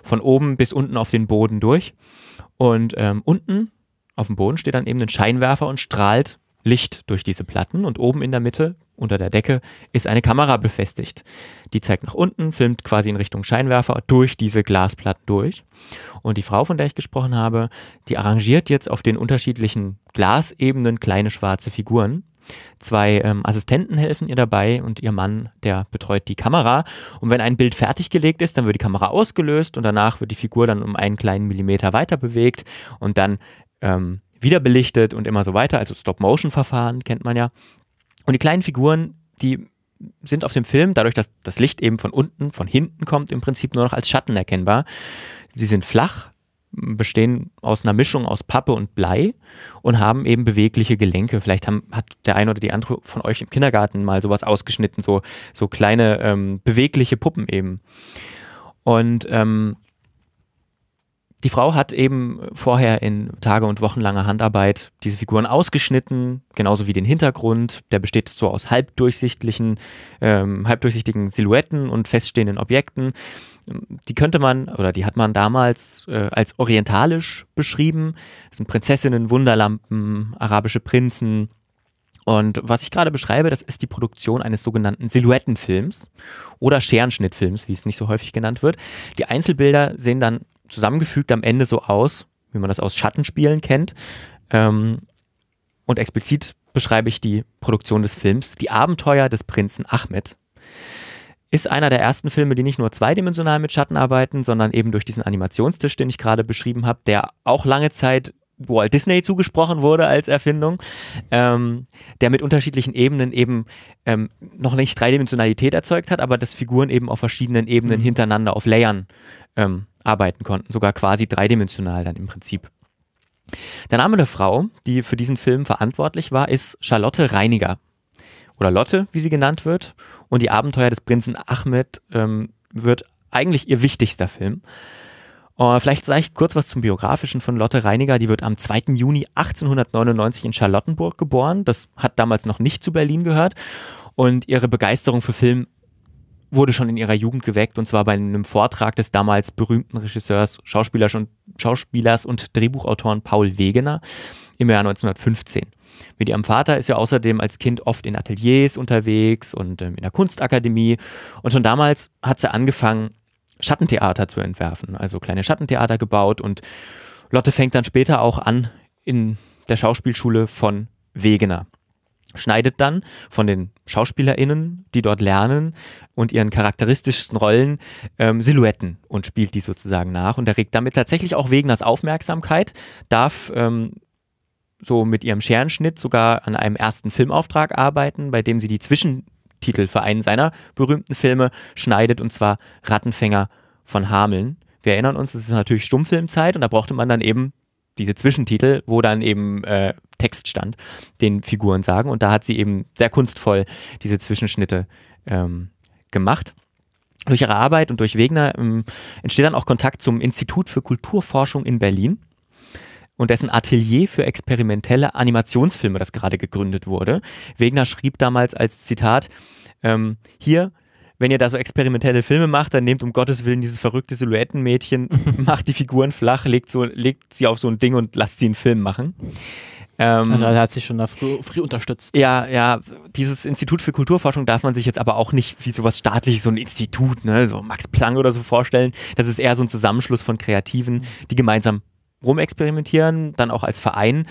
Von oben bis unten auf den Boden durch. Und ähm, unten auf dem Boden steht dann eben ein Scheinwerfer und strahlt Licht durch diese Platten und oben in der Mitte unter der Decke ist eine Kamera befestigt. Die zeigt nach unten, filmt quasi in Richtung Scheinwerfer durch diese Glasplatten durch. Und die Frau, von der ich gesprochen habe, die arrangiert jetzt auf den unterschiedlichen Glasebenen kleine schwarze Figuren. Zwei ähm, Assistenten helfen ihr dabei und ihr Mann, der betreut die Kamera. Und wenn ein Bild fertiggelegt ist, dann wird die Kamera ausgelöst und danach wird die Figur dann um einen kleinen Millimeter weiter bewegt und dann ähm, wieder belichtet und immer so weiter. Also Stop-Motion-Verfahren kennt man ja. Und die kleinen Figuren, die sind auf dem Film, dadurch, dass das Licht eben von unten, von hinten kommt, im Prinzip nur noch als Schatten erkennbar. Sie sind flach, bestehen aus einer Mischung aus Pappe und Blei und haben eben bewegliche Gelenke. Vielleicht haben, hat der eine oder die andere von euch im Kindergarten mal sowas ausgeschnitten, so, so kleine ähm, bewegliche Puppen eben. Und ähm, die Frau hat eben vorher in tage- und wochenlanger Handarbeit diese Figuren ausgeschnitten, genauso wie den Hintergrund. Der besteht so aus halbdurchsichtlichen, ähm, halbdurchsichtigen Silhouetten und feststehenden Objekten. Die könnte man oder die hat man damals äh, als orientalisch beschrieben. Das sind Prinzessinnen, Wunderlampen, arabische Prinzen. Und was ich gerade beschreibe, das ist die Produktion eines sogenannten Silhouettenfilms oder Scherenschnittfilms, wie es nicht so häufig genannt wird. Die Einzelbilder sehen dann zusammengefügt am Ende so aus, wie man das aus Schattenspielen kennt. Ähm, und explizit beschreibe ich die Produktion des Films Die Abenteuer des Prinzen Ahmed. Ist einer der ersten Filme, die nicht nur zweidimensional mit Schatten arbeiten, sondern eben durch diesen Animationstisch, den ich gerade beschrieben habe, der auch lange Zeit Walt Disney zugesprochen wurde als Erfindung, ähm, der mit unterschiedlichen Ebenen eben ähm, noch nicht Dreidimensionalität erzeugt hat, aber dass Figuren eben auf verschiedenen Ebenen mhm. hintereinander auf Layern ähm, arbeiten konnten, sogar quasi dreidimensional dann im Prinzip. Der Name der Frau, die für diesen Film verantwortlich war, ist Charlotte Reiniger. Oder Lotte, wie sie genannt wird. Und die Abenteuer des Prinzen Ahmed ähm, wird eigentlich ihr wichtigster Film. Uh, vielleicht sage ich kurz was zum Biografischen von Lotte Reiniger. Die wird am 2. Juni 1899 in Charlottenburg geboren. Das hat damals noch nicht zu Berlin gehört. Und ihre Begeisterung für Film wurde schon in ihrer Jugend geweckt und zwar bei einem Vortrag des damals berühmten Regisseurs, Schauspielers und, Schauspielers und Drehbuchautoren Paul Wegener im Jahr 1915. Mit ihrem Vater ist er außerdem als Kind oft in Ateliers unterwegs und ähm, in der Kunstakademie. Und schon damals hat sie angefangen, Schattentheater zu entwerfen, also kleine Schattentheater gebaut. Und Lotte fängt dann später auch an in der Schauspielschule von Wegener schneidet dann von den SchauspielerInnen, die dort lernen und ihren charakteristischsten Rollen ähm, Silhouetten und spielt die sozusagen nach und erregt damit tatsächlich auch Wegeners Aufmerksamkeit, darf ähm, so mit ihrem Scherenschnitt sogar an einem ersten Filmauftrag arbeiten, bei dem sie die Zwischentitel für einen seiner berühmten Filme schneidet und zwar Rattenfänger von Hameln. Wir erinnern uns, es ist natürlich Stummfilmzeit und da brauchte man dann eben diese Zwischentitel, wo dann eben äh, Text stand, den Figuren sagen. Und da hat sie eben sehr kunstvoll diese Zwischenschnitte ähm, gemacht. Durch ihre Arbeit und durch Wegner ähm, entsteht dann auch Kontakt zum Institut für Kulturforschung in Berlin und dessen Atelier für experimentelle Animationsfilme, das gerade gegründet wurde. Wegner schrieb damals als Zitat, ähm, hier wenn ihr da so experimentelle Filme macht, dann nehmt um Gottes Willen dieses verrückte Silhouettenmädchen, macht die Figuren flach, legt, so, legt sie auf so ein Ding und lasst sie einen Film machen. Ähm, also er hat sich schon da früh, früh, unterstützt. Ja, ja, dieses Institut für Kulturforschung darf man sich jetzt aber auch nicht wie sowas staatliches, so ein Institut, ne, so Max Planck oder so vorstellen. Das ist eher so ein Zusammenschluss von Kreativen, die gemeinsam rumexperimentieren, dann auch als Verein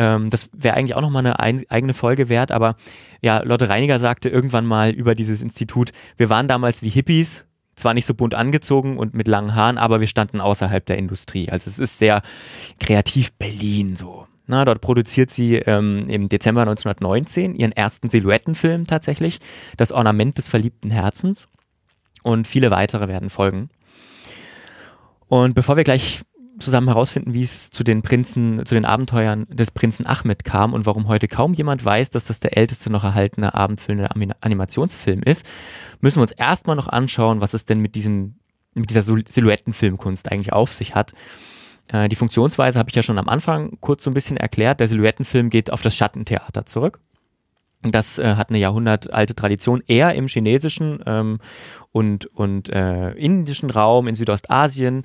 ähm, das wäre eigentlich auch nochmal eine ein, eigene Folge wert, aber ja, Lotte Reiniger sagte irgendwann mal über dieses Institut, wir waren damals wie Hippies, zwar nicht so bunt angezogen und mit langen Haaren, aber wir standen außerhalb der Industrie. Also es ist sehr kreativ Berlin so. Na, dort produziert sie ähm, im Dezember 1919 ihren ersten Silhouettenfilm tatsächlich, Das Ornament des verliebten Herzens. Und viele weitere werden folgen. Und bevor wir gleich zusammen herausfinden, wie es zu den Prinzen, zu den Abenteuern des Prinzen Ahmed kam und warum heute kaum jemand weiß, dass das der älteste noch erhaltene abendfüllende Animationsfilm ist, müssen wir uns erstmal noch anschauen, was es denn mit diesem, mit dieser Silhouettenfilmkunst eigentlich auf sich hat. Äh, die Funktionsweise habe ich ja schon am Anfang kurz so ein bisschen erklärt. Der Silhouettenfilm geht auf das Schattentheater zurück. Das äh, hat eine jahrhundertalte Tradition, eher im chinesischen ähm, und, und äh, indischen Raum, in Südostasien.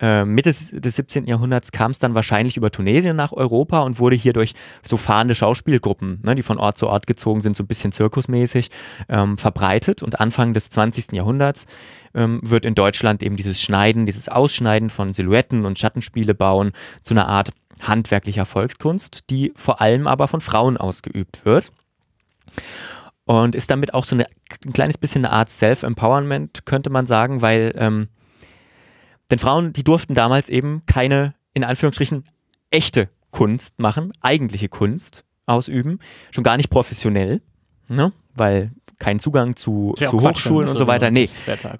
Äh, Mitte des 17. Jahrhunderts kam es dann wahrscheinlich über Tunesien nach Europa und wurde hier durch so fahrende Schauspielgruppen, ne, die von Ort zu Ort gezogen sind, so ein bisschen zirkusmäßig, ähm, verbreitet. Und Anfang des 20. Jahrhunderts ähm, wird in Deutschland eben dieses Schneiden, dieses Ausschneiden von Silhouetten und Schattenspiele bauen zu einer Art handwerklicher Volkskunst, die vor allem aber von Frauen ausgeübt wird. Und ist damit auch so eine, ein kleines bisschen eine Art Self-Empowerment, könnte man sagen, weil ähm, denn Frauen, die durften damals eben keine, in Anführungsstrichen, echte Kunst machen, eigentliche Kunst ausüben, schon gar nicht professionell, ne? weil kein Zugang zu, zu Hochschulen und so weiter. Nee,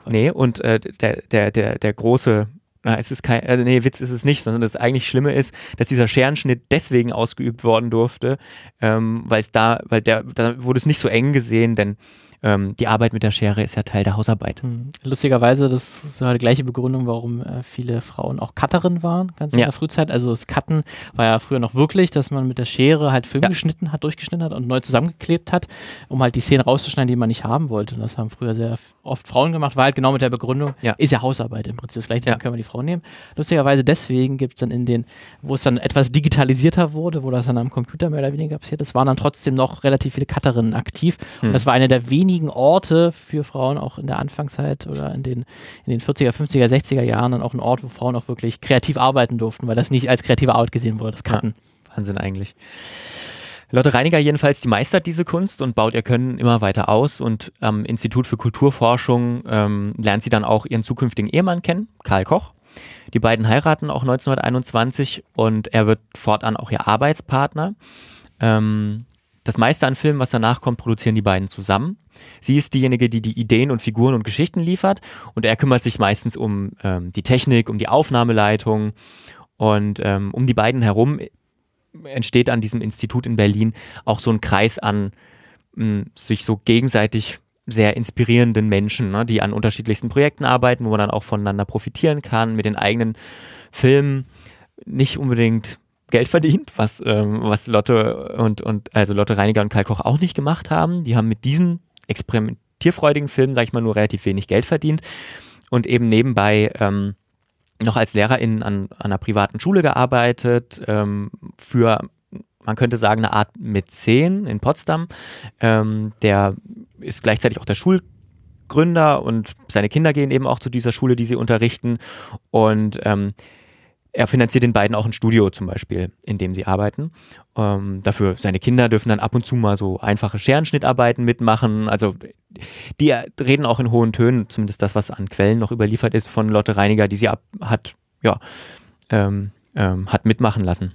nee und äh, der, der, der, der große na, es ist kein, also nee, Witz ist es nicht, sondern das eigentlich Schlimme ist, dass dieser Scherenschnitt deswegen ausgeübt worden durfte, ähm, weil es da, weil der, da wurde es nicht so eng gesehen, denn ähm, die Arbeit mit der Schere ist ja Teil der Hausarbeit. Hm. Lustigerweise, das ist ja die gleiche Begründung, warum äh, viele Frauen auch Cutterin waren, ganz in ja. der Frühzeit. Also das Cutten war ja früher noch wirklich, dass man mit der Schere halt Film ja. geschnitten hat, durchgeschnitten hat und neu zusammengeklebt hat, um halt die Szenen rauszuschneiden, die man nicht haben wollte. Und das haben früher sehr oft Frauen gemacht, war halt genau mit der Begründung, ja. ist ja Hausarbeit im Prinzip. Das gleiche können wir die Frauen nehmen. Lustigerweise deswegen gibt es dann in den, wo es dann etwas digitalisierter wurde, wo das dann am Computer mehr oder weniger passiert ist, waren dann trotzdem noch relativ viele Cutterinnen aktiv. Hm. Und das war eine der wenigen wenigen Orte für Frauen auch in der Anfangszeit oder in den, in den 40er, 50er, 60er Jahren dann auch ein Ort, wo Frauen auch wirklich kreativ arbeiten durften, weil das nicht als kreative Arbeit gesehen wurde, das Cutten. Ja, Wahnsinn eigentlich. Lotte Reiniger jedenfalls, die meistert diese Kunst und baut ihr Können immer weiter aus und am Institut für Kulturforschung ähm, lernt sie dann auch ihren zukünftigen Ehemann kennen, Karl Koch. Die beiden heiraten auch 1921 und er wird fortan auch ihr Arbeitspartner. Ähm, das meiste an Filmen, was danach kommt, produzieren die beiden zusammen. Sie ist diejenige, die die Ideen und Figuren und Geschichten liefert. Und er kümmert sich meistens um ähm, die Technik, um die Aufnahmeleitung. Und ähm, um die beiden herum entsteht an diesem Institut in Berlin auch so ein Kreis an mh, sich so gegenseitig sehr inspirierenden Menschen, ne, die an unterschiedlichsten Projekten arbeiten, wo man dann auch voneinander profitieren kann, mit den eigenen Filmen. Nicht unbedingt Geld verdient, was, ähm, was Lotte und, und also Lotte Reiniger und Karl Koch auch nicht gemacht haben. Die haben mit diesen experimentierfreudigen Filmen, sag ich mal, nur relativ wenig Geld verdient und eben nebenbei ähm, noch als Lehrerin an, an einer privaten Schule gearbeitet, ähm, für, man könnte sagen, eine Art Mäzen in Potsdam. Ähm, der ist gleichzeitig auch der Schulgründer und seine Kinder gehen eben auch zu dieser Schule, die sie unterrichten. Und ähm, er finanziert den beiden auch ein Studio zum Beispiel, in dem sie arbeiten. Ähm, dafür, seine Kinder dürfen dann ab und zu mal so einfache Scherenschnittarbeiten mitmachen. Also die reden auch in hohen Tönen, zumindest das, was an Quellen noch überliefert ist, von Lotte Reiniger, die sie ab, hat, ja, ähm, ähm, hat mitmachen lassen.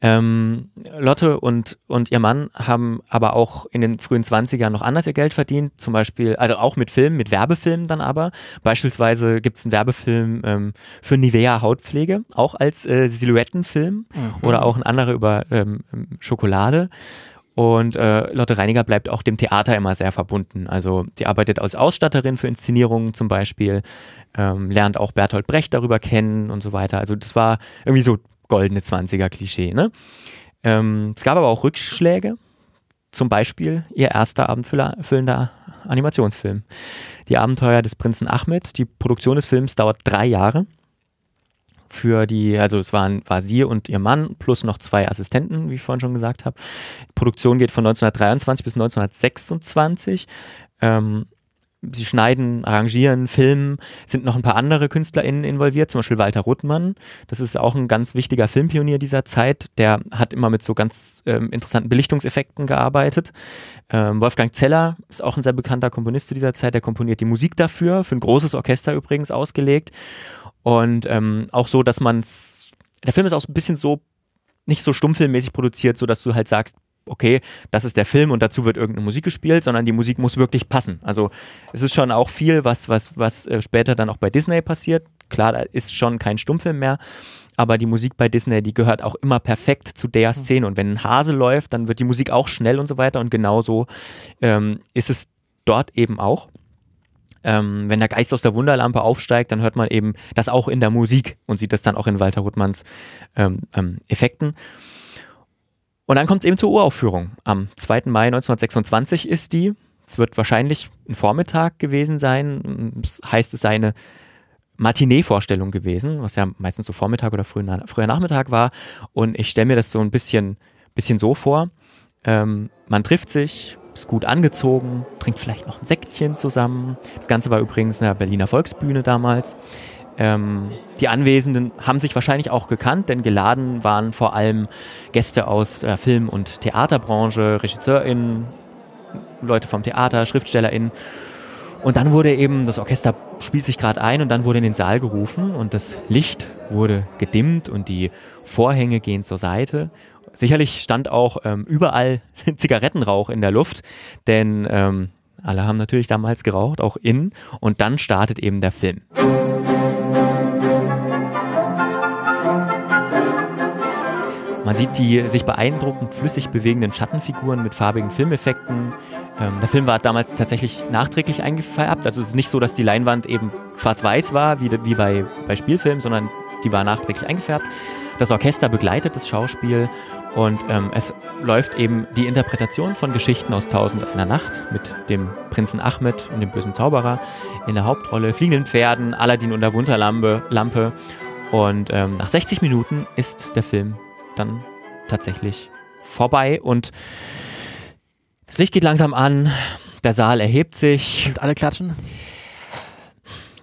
Ähm, Lotte und, und ihr Mann haben aber auch in den frühen 20ern noch anders ihr Geld verdient, zum Beispiel, also auch mit Filmen, mit Werbefilmen dann aber. Beispielsweise gibt es einen Werbefilm ähm, für Nivea Hautpflege, auch als äh, Silhouettenfilm mhm. oder auch ein anderer über ähm, Schokolade. Und äh, Lotte Reiniger bleibt auch dem Theater immer sehr verbunden. Also sie arbeitet als Ausstatterin für Inszenierungen zum Beispiel, ähm, lernt auch Bertolt Brecht darüber kennen und so weiter. Also das war irgendwie so goldene 20er-Klischee. Ne? Ähm, es gab aber auch Rückschläge. Zum Beispiel ihr erster abendfüllender Animationsfilm. Die Abenteuer des Prinzen Ahmed. Die Produktion des Films dauert drei Jahre. Für die, also es waren, war sie und ihr Mann plus noch zwei Assistenten, wie ich vorhin schon gesagt habe. Die Produktion geht von 1923 bis 1926. Ähm, sie schneiden, arrangieren, filmen, sind noch ein paar andere KünstlerInnen involviert, zum Beispiel Walter Ruttmann. Das ist auch ein ganz wichtiger Filmpionier dieser Zeit. Der hat immer mit so ganz ähm, interessanten Belichtungseffekten gearbeitet. Ähm, Wolfgang Zeller ist auch ein sehr bekannter Komponist zu dieser Zeit. Der komponiert die Musik dafür, für ein großes Orchester übrigens ausgelegt. Und ähm, auch so, dass man es, der Film ist auch ein bisschen so, nicht so stummfilmmäßig produziert, so dass du halt sagst, okay, das ist der Film und dazu wird irgendeine Musik gespielt, sondern die Musik muss wirklich passen. Also es ist schon auch viel, was, was, was äh, später dann auch bei Disney passiert. Klar, da ist schon kein Stummfilm mehr, aber die Musik bei Disney, die gehört auch immer perfekt zu der mhm. Szene. Und wenn ein Hase läuft, dann wird die Musik auch schnell und so weiter. Und genauso ähm, ist es dort eben auch. Ähm, wenn der Geist aus der Wunderlampe aufsteigt, dann hört man eben das auch in der Musik und sieht das dann auch in Walter Ruttmanns ähm, ähm, Effekten. Und dann kommt es eben zur Uraufführung. Am 2. Mai 1926 ist die. Es wird wahrscheinlich ein Vormittag gewesen sein. Das heißt, es sei eine Matinee-Vorstellung gewesen, was ja meistens so Vormittag oder früher, früher Nachmittag war. Und ich stelle mir das so ein bisschen, bisschen so vor. Ähm, man trifft sich, ist gut angezogen, trinkt vielleicht noch ein Säckchen zusammen. Das Ganze war übrigens in der Berliner Volksbühne damals. Ähm, die Anwesenden haben sich wahrscheinlich auch gekannt, denn geladen waren vor allem Gäste aus der Film- und Theaterbranche, RegisseurInnen, Leute vom Theater, SchriftstellerInnen. Und dann wurde eben, das Orchester spielt sich gerade ein und dann wurde in den Saal gerufen und das Licht wurde gedimmt und die Vorhänge gehen zur Seite. Sicherlich stand auch ähm, überall Zigarettenrauch in der Luft, denn ähm, alle haben natürlich damals geraucht, auch innen. Und dann startet eben der Film. Man sieht die sich beeindruckend flüssig bewegenden Schattenfiguren mit farbigen Filmeffekten. Ähm, der Film war damals tatsächlich nachträglich eingefärbt. Also es ist nicht so, dass die Leinwand eben schwarz-weiß war, wie, wie bei, bei Spielfilmen, sondern die war nachträglich eingefärbt. Das Orchester begleitet das Schauspiel und ähm, es läuft eben die Interpretation von Geschichten aus Tausend einer Nacht mit dem Prinzen Ahmed und dem bösen Zauberer in der Hauptrolle, fliegenden Pferden, Aladdin und der Wunderlampe. Lampe. Und ähm, nach 60 Minuten ist der Film dann tatsächlich vorbei und das Licht geht langsam an, der Saal erhebt sich. Und alle klatschen?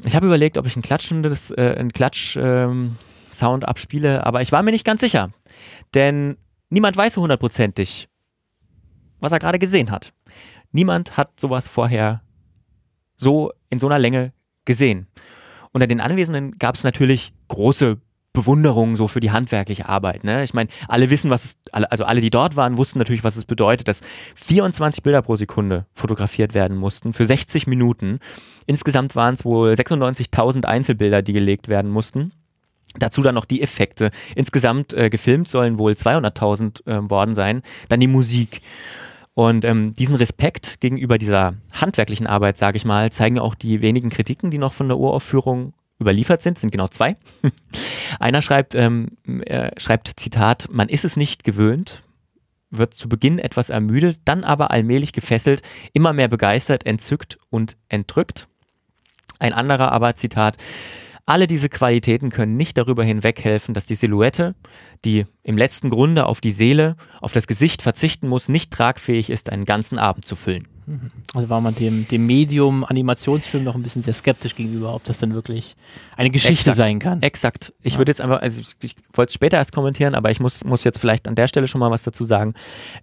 Ich habe überlegt, ob ich ein klatschendes, äh, ein Klatsch-Sound ähm, abspiele, aber ich war mir nicht ganz sicher. Denn niemand weiß so hundertprozentig, was er gerade gesehen hat. Niemand hat sowas vorher so in so einer Länge gesehen. Unter den Anwesenden gab es natürlich große Bewunderung so für die handwerkliche Arbeit. Ne? Ich meine, alle wissen, was es, also alle, die dort waren, wussten natürlich, was es bedeutet, dass 24 Bilder pro Sekunde fotografiert werden mussten für 60 Minuten. Insgesamt waren es wohl 96.000 Einzelbilder, die gelegt werden mussten. Dazu dann noch die Effekte. Insgesamt äh, gefilmt sollen wohl 200.000 äh, worden sein. Dann die Musik. Und ähm, diesen Respekt gegenüber dieser handwerklichen Arbeit, sage ich mal, zeigen auch die wenigen Kritiken, die noch von der Uraufführung überliefert sind, sind genau zwei. Einer schreibt, ähm, äh, schreibt Zitat, man ist es nicht gewöhnt, wird zu Beginn etwas ermüdet, dann aber allmählich gefesselt, immer mehr begeistert, entzückt und entrückt. Ein anderer aber, Zitat, alle diese Qualitäten können nicht darüber hinweghelfen, dass die Silhouette, die im letzten Grunde auf die Seele, auf das Gesicht verzichten muss, nicht tragfähig ist, einen ganzen Abend zu füllen. Also war man dem, dem Medium Animationsfilm noch ein bisschen sehr skeptisch gegenüber, ob das dann wirklich eine Geschichte exakt, sein kann. Exakt. Ich ja. würde jetzt einfach, also ich, ich wollte es später erst kommentieren, aber ich muss, muss jetzt vielleicht an der Stelle schon mal was dazu sagen.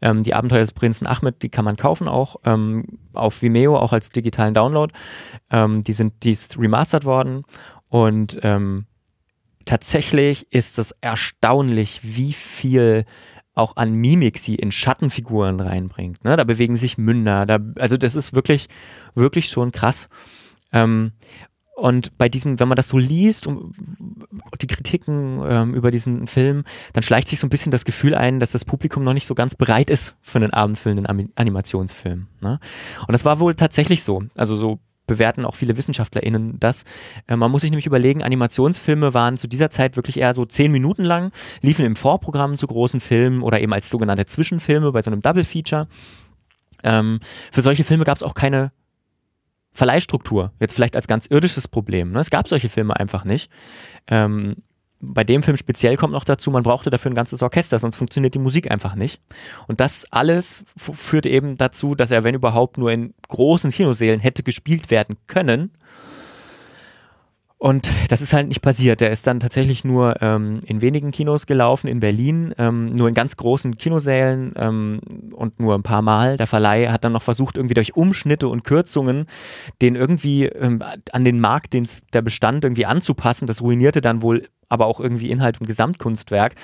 Ähm, die Abenteuer des Prinzen Ahmed, die kann man kaufen auch ähm, auf Vimeo, auch als digitalen Download. Ähm, die sind, die ist remastered worden und ähm, tatsächlich ist es erstaunlich, wie viel auch an Mimik sie in Schattenfiguren reinbringt. Ne? Da bewegen sich Münder. Da, also das ist wirklich, wirklich schon krass. Ähm, und bei diesem, wenn man das so liest, um, die Kritiken ähm, über diesen Film, dann schleicht sich so ein bisschen das Gefühl ein, dass das Publikum noch nicht so ganz bereit ist für einen abendfüllenden Animationsfilm. Ne? Und das war wohl tatsächlich so. Also so bewerten auch viele WissenschaftlerInnen das. Äh, man muss sich nämlich überlegen, Animationsfilme waren zu dieser Zeit wirklich eher so zehn Minuten lang, liefen im Vorprogramm zu großen Filmen oder eben als sogenannte Zwischenfilme bei so einem Double Feature. Ähm, für solche Filme gab es auch keine Verleihstruktur, jetzt vielleicht als ganz irdisches Problem. Ne? Es gab solche Filme einfach nicht. Ähm, bei dem Film speziell kommt noch dazu, man brauchte dafür ein ganzes Orchester, sonst funktioniert die Musik einfach nicht. Und das alles führte eben dazu, dass er, wenn überhaupt, nur in großen Kinosälen hätte gespielt werden können. Und das ist halt nicht passiert. Er ist dann tatsächlich nur ähm, in wenigen Kinos gelaufen, in Berlin, ähm, nur in ganz großen Kinosälen ähm, und nur ein paar Mal. Der Verleih hat dann noch versucht, irgendwie durch Umschnitte und Kürzungen den irgendwie ähm, an den Markt, den der Bestand irgendwie anzupassen. Das ruinierte dann wohl aber auch irgendwie Inhalt und Gesamtkunstwerk.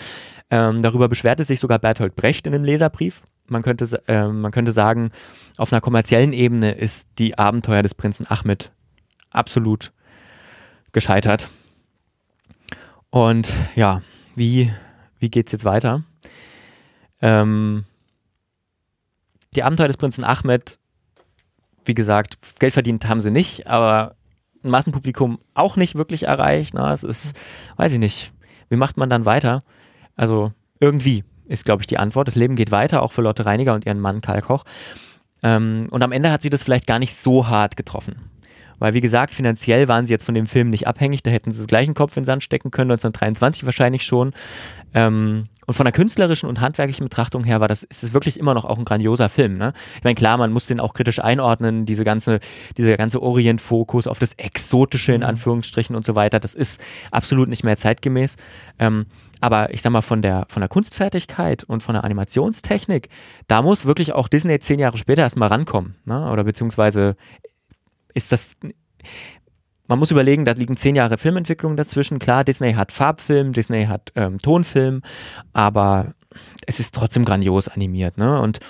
Ähm, darüber beschwerte sich sogar Bertolt Brecht in einem Leserbrief. man könnte, äh, man könnte sagen, auf einer kommerziellen Ebene ist die Abenteuer des Prinzen Ahmed absolut gescheitert. Und ja, wie, wie geht es jetzt weiter? Ähm, die Abenteuer des Prinzen Ahmed, wie gesagt, Geld verdient haben sie nicht, aber ein Massenpublikum auch nicht wirklich erreicht. Na, es ist, weiß ich nicht, wie macht man dann weiter? Also irgendwie ist, glaube ich, die Antwort. Das Leben geht weiter, auch für Lotte Reiniger und ihren Mann Karl Koch. Ähm, und am Ende hat sie das vielleicht gar nicht so hart getroffen. Weil, wie gesagt, finanziell waren sie jetzt von dem Film nicht abhängig. Da hätten sie das gleichen Kopf in den Sand stecken können, 1923 wahrscheinlich schon. Ähm, und von der künstlerischen und handwerklichen Betrachtung her war das, ist es wirklich immer noch auch ein grandioser Film. Ne? Ich meine, klar, man muss den auch kritisch einordnen, diese ganze, dieser ganze Orient-Fokus auf das Exotische in mhm. Anführungsstrichen und so weiter, das ist absolut nicht mehr zeitgemäß. Ähm, aber ich sag mal, von der, von der Kunstfertigkeit und von der Animationstechnik, da muss wirklich auch Disney zehn Jahre später erstmal rankommen. Ne? Oder beziehungsweise ist das. Man muss überlegen, da liegen zehn Jahre Filmentwicklung dazwischen. Klar, Disney hat Farbfilm, Disney hat ähm, Tonfilm, aber es ist trotzdem grandios animiert. Ne? Und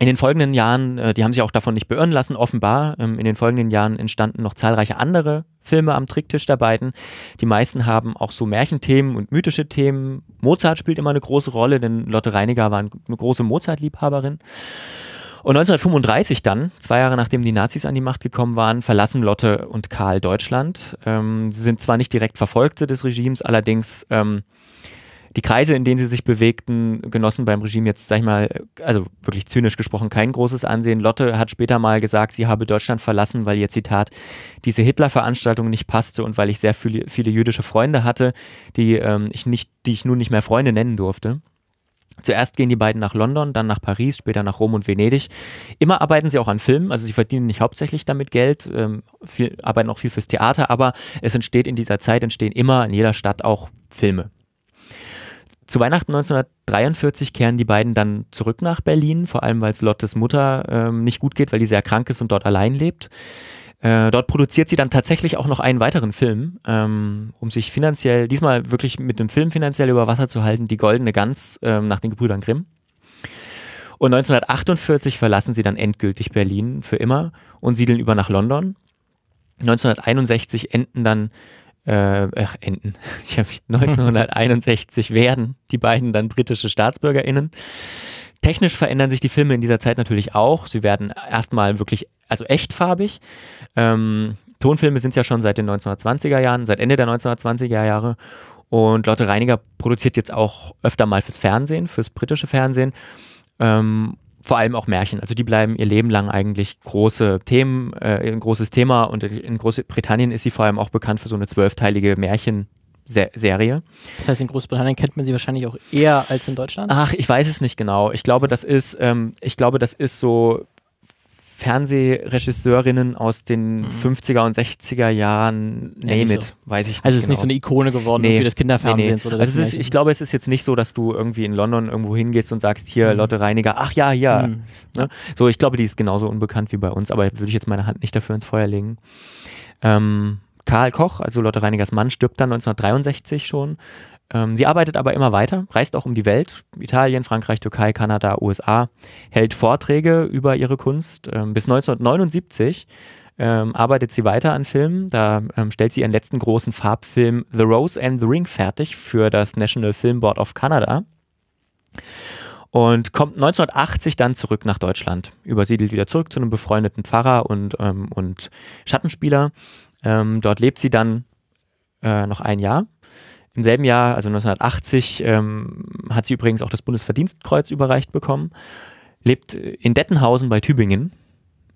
in den folgenden Jahren, äh, die haben sich auch davon nicht beirren lassen, offenbar. Ähm, in den folgenden Jahren entstanden noch zahlreiche andere Filme am Tricktisch der beiden. Die meisten haben auch so Märchenthemen und mythische Themen. Mozart spielt immer eine große Rolle, denn Lotte Reiniger war eine große Mozart-Liebhaberin. Und 1935 dann, zwei Jahre nachdem die Nazis an die Macht gekommen waren, verlassen Lotte und Karl Deutschland. Ähm, sie sind zwar nicht direkt Verfolgte des Regimes, allerdings ähm, die Kreise, in denen sie sich bewegten, genossen beim Regime jetzt, sag ich mal, also wirklich zynisch gesprochen, kein großes Ansehen. Lotte hat später mal gesagt, sie habe Deutschland verlassen, weil ihr Zitat diese Hitler-Veranstaltung nicht passte und weil ich sehr viele, viele jüdische Freunde hatte, die, ähm, ich nicht, die ich nun nicht mehr Freunde nennen durfte. Zuerst gehen die beiden nach London, dann nach Paris, später nach Rom und Venedig. Immer arbeiten sie auch an Filmen, also sie verdienen nicht hauptsächlich damit Geld, ähm, viel, arbeiten auch viel fürs Theater, aber es entsteht in dieser Zeit, entstehen immer in jeder Stadt auch Filme. Zu Weihnachten 1943 kehren die beiden dann zurück nach Berlin, vor allem weil es Lottes Mutter ähm, nicht gut geht, weil die sehr krank ist und dort allein lebt. Äh, dort produziert sie dann tatsächlich auch noch einen weiteren Film, ähm, um sich finanziell, diesmal wirklich mit dem Film finanziell über Wasser zu halten, Die Goldene Gans ähm, nach den Gebrüdern Grimm. Und 1948 verlassen sie dann endgültig Berlin für immer und siedeln über nach London. 1961 enden dann, äh, ach, enden, ich hab, 1961 werden die beiden dann britische StaatsbürgerInnen. Technisch verändern sich die Filme in dieser Zeit natürlich auch. Sie werden erstmal wirklich, also echtfarbig. Ähm, Tonfilme sind ja schon seit den 1920er Jahren, seit Ende der 1920er Jahre. Und Lotte Reiniger produziert jetzt auch öfter mal fürs Fernsehen, fürs britische Fernsehen. Ähm, vor allem auch Märchen. Also die bleiben ihr Leben lang eigentlich große Themen, äh, ein großes Thema. Und in Großbritannien ist sie vor allem auch bekannt für so eine zwölfteilige Märchen, Serie. Das heißt, in Großbritannien kennt man sie wahrscheinlich auch eher als in Deutschland? Ach, ich weiß es nicht genau. Ich glaube, das ist, ähm, ich glaube, das ist so Fernsehregisseurinnen aus den mhm. 50er und 60er Jahren, name it, so. weiß ich nicht. Also es ist genau. nicht so eine Ikone geworden nee, für das Kinderfernsehen. Nee, nee. Also ist, ich glaube, es ist jetzt nicht so, dass du irgendwie in London irgendwo hingehst und sagst, hier, mhm. Lotte Reiniger, ach ja, ja. Mhm. Ne? So, ich glaube, die ist genauso unbekannt wie bei uns, aber würde ich jetzt meine Hand nicht dafür ins Feuer legen. Ähm, Karl Koch, also Lotte Reinigers Mann, stirbt dann 1963 schon. Ähm, sie arbeitet aber immer weiter, reist auch um die Welt, Italien, Frankreich, Türkei, Kanada, USA, hält Vorträge über ihre Kunst. Ähm, bis 1979 ähm, arbeitet sie weiter an Filmen. Da ähm, stellt sie ihren letzten großen Farbfilm The Rose and the Ring fertig für das National Film Board of Canada und kommt 1980 dann zurück nach Deutschland, übersiedelt wieder zurück zu einem befreundeten Pfarrer und, ähm, und Schattenspieler ähm, dort lebt sie dann äh, noch ein Jahr. Im selben Jahr, also 1980, ähm, hat sie übrigens auch das Bundesverdienstkreuz überreicht bekommen. Lebt in Dettenhausen bei Tübingen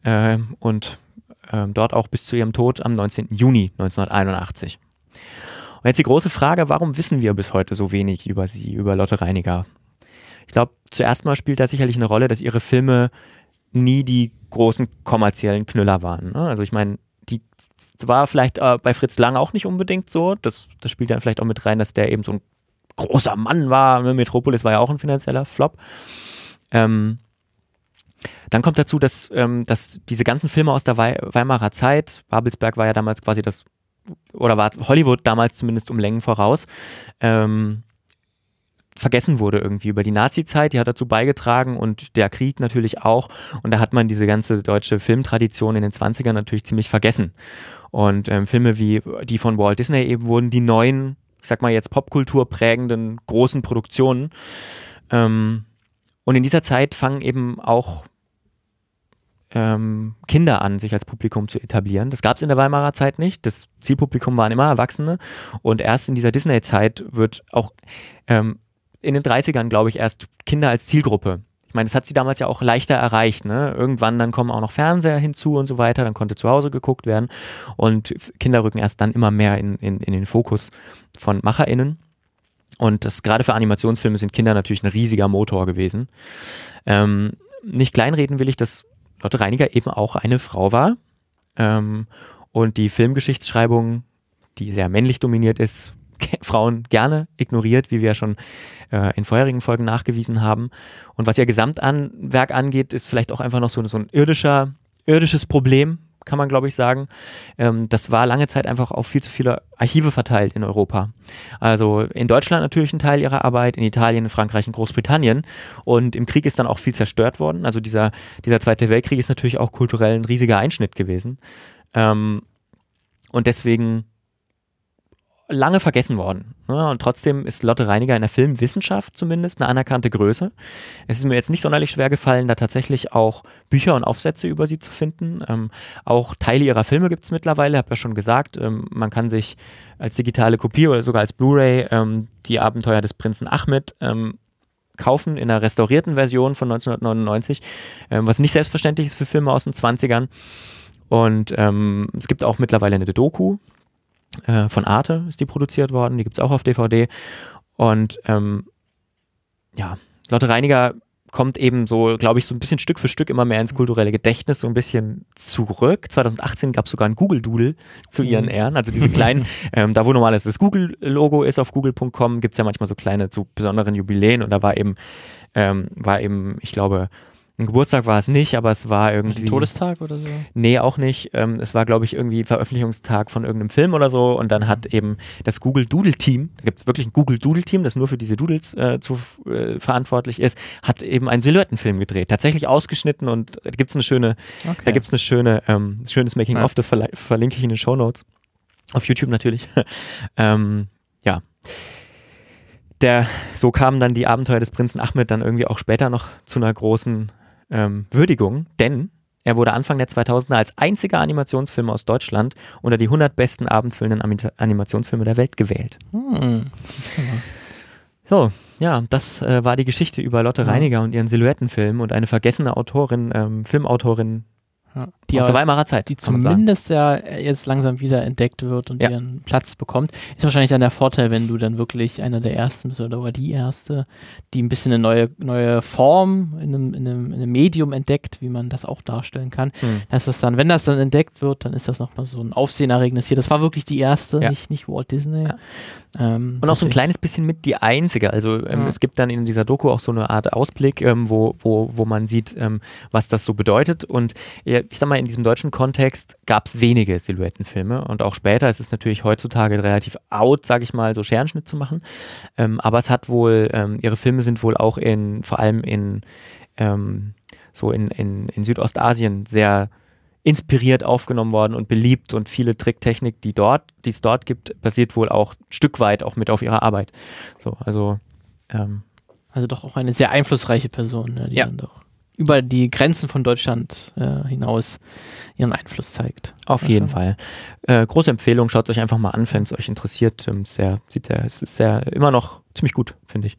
äh, und äh, dort auch bis zu ihrem Tod am 19. Juni 1981. Und jetzt die große Frage, warum wissen wir bis heute so wenig über sie, über Lotte Reiniger? Ich glaube, zuerst mal spielt da sicherlich eine Rolle, dass ihre Filme nie die großen kommerziellen Knüller waren. Ne? Also ich meine, die war vielleicht äh, bei Fritz Lang auch nicht unbedingt so. Das, das spielt dann vielleicht auch mit rein, dass der eben so ein großer Mann war. Ne? Metropolis war ja auch ein finanzieller Flop. Ähm, dann kommt dazu, dass, ähm, dass diese ganzen Filme aus der Weimarer Zeit, Babelsberg war ja damals quasi das, oder war Hollywood damals zumindest um Längen voraus, ähm, vergessen wurde irgendwie über die Nazi-Zeit, die hat dazu beigetragen und der Krieg natürlich auch. Und da hat man diese ganze deutsche Filmtradition in den 20ern natürlich ziemlich vergessen. Und ähm, Filme wie die von Walt Disney eben wurden die neuen, ich sag mal jetzt Popkultur prägenden großen Produktionen. Ähm, und in dieser Zeit fangen eben auch ähm, Kinder an, sich als Publikum zu etablieren. Das gab es in der Weimarer Zeit nicht. Das Zielpublikum waren immer Erwachsene. Und erst in dieser Disney-Zeit wird auch ähm, in den 30ern, glaube ich, erst Kinder als Zielgruppe. Ich meine, das hat sie damals ja auch leichter erreicht. Ne? Irgendwann dann kommen auch noch Fernseher hinzu und so weiter. Dann konnte zu Hause geguckt werden. Und Kinder rücken erst dann immer mehr in, in, in den Fokus von MacherInnen. Und das gerade für Animationsfilme sind Kinder natürlich ein riesiger Motor gewesen. Ähm, nicht kleinreden will ich, dass Lotte Reiniger eben auch eine Frau war. Ähm, und die Filmgeschichtsschreibung, die sehr männlich dominiert ist, Frauen gerne ignoriert, wie wir ja schon äh, in vorherigen Folgen nachgewiesen haben. Und was ihr Gesamtwerk angeht, ist vielleicht auch einfach noch so, so ein irdischer, irdisches Problem, kann man glaube ich sagen. Ähm, das war lange Zeit einfach auf viel zu viele Archive verteilt in Europa. Also in Deutschland natürlich ein Teil ihrer Arbeit, in Italien, in Frankreich, in Großbritannien. Und im Krieg ist dann auch viel zerstört worden. Also dieser, dieser Zweite Weltkrieg ist natürlich auch kulturell ein riesiger Einschnitt gewesen. Ähm, und deswegen lange vergessen worden. Ja, und trotzdem ist Lotte Reiniger in der Filmwissenschaft zumindest eine anerkannte Größe. Es ist mir jetzt nicht sonderlich schwer gefallen, da tatsächlich auch Bücher und Aufsätze über sie zu finden. Ähm, auch Teile ihrer Filme gibt es mittlerweile, habe ja schon gesagt. Ähm, man kann sich als digitale Kopie oder sogar als Blu-ray ähm, die Abenteuer des Prinzen Ahmed ähm, kaufen in einer restaurierten Version von 1999, ähm, was nicht selbstverständlich ist für Filme aus den 20ern. Und ähm, es gibt auch mittlerweile eine Doku, äh, von Arte ist die produziert worden, die gibt es auch auf DVD. Und ähm, ja, Lotte Reiniger kommt eben so, glaube ich, so ein bisschen Stück für Stück immer mehr ins kulturelle Gedächtnis, so ein bisschen zurück. 2018 gab es sogar ein Google-Doodle zu ihren mhm. Ehren, also diese kleinen, ähm, da wo normalerweise das Google-Logo ist auf google.com, gibt es ja manchmal so kleine, zu besonderen Jubiläen und da war eben, ähm, war eben, ich glaube, ein Geburtstag war es nicht, aber es war irgendwie. Ein Todestag oder so? Nee, auch nicht. Ähm, es war, glaube ich, irgendwie Veröffentlichungstag von irgendeinem Film oder so. Und dann hat eben das Google Doodle Team, da gibt es wirklich ein Google Doodle Team, das nur für diese Doodles äh, zu, äh, verantwortlich ist, hat eben einen Silhouettenfilm gedreht. Tatsächlich ausgeschnitten und da gibt es eine schöne, okay. da gibt es eine schöne, ähm, schönes Making-of, ja. das verla- verlinke ich in den Show Notes. Auf YouTube natürlich. ähm, ja der, so kamen dann die Abenteuer des Prinzen Ahmed dann irgendwie auch später noch zu einer großen ähm, Würdigung, denn er wurde Anfang der 2000er als einziger Animationsfilm aus Deutschland unter die 100 besten abendfüllenden Animationsfilme der Welt gewählt. Hm, so, ja, das äh, war die Geschichte über Lotte Reiniger und ihren Silhouettenfilm und eine vergessene Autorin, ähm, Filmautorin ja, die aus der Weimarer Zeit. Die zumindest ja jetzt langsam wieder entdeckt wird und ja. ihren Platz bekommt. Ist wahrscheinlich dann der Vorteil, wenn du dann wirklich einer der ersten bist oder die erste, die ein bisschen eine neue, neue Form in einem, in, einem, in einem Medium entdeckt, wie man das auch darstellen kann. Hm. Das ist dann, wenn das dann entdeckt wird, dann ist das nochmal so ein Aufsehenerregnis hier. Das war wirklich die erste, ja. nicht, nicht Walt Disney. Ähm, und auch so ein kleines bisschen mit die einzige. Also ähm, es gibt dann in dieser Doku auch so eine Art Ausblick, ähm, wo, wo, wo man sieht, ähm, was das so bedeutet. Und ich sag mal, in diesem deutschen Kontext gab es wenige Silhouettenfilme und auch später ist es natürlich heutzutage relativ out, sage ich mal, so Scherenschnitt zu machen. Ähm, aber es hat wohl, ähm, ihre Filme sind wohl auch in, vor allem in, ähm, so in, in, in Südostasien sehr inspiriert aufgenommen worden und beliebt und viele Tricktechnik, die dort, die es dort gibt, basiert wohl auch ein Stück weit auch mit auf ihrer Arbeit. So, also ähm, also doch auch eine sehr einflussreiche Person, ne, die ja. dann doch über die Grenzen von Deutschland äh, hinaus ihren Einfluss zeigt. Auf jeden Fall. Äh, große Empfehlung, schaut es euch einfach mal an, wenn es euch interessiert. Ähm, sehr, sieht sehr, es ist sehr, immer noch ziemlich gut, finde ich.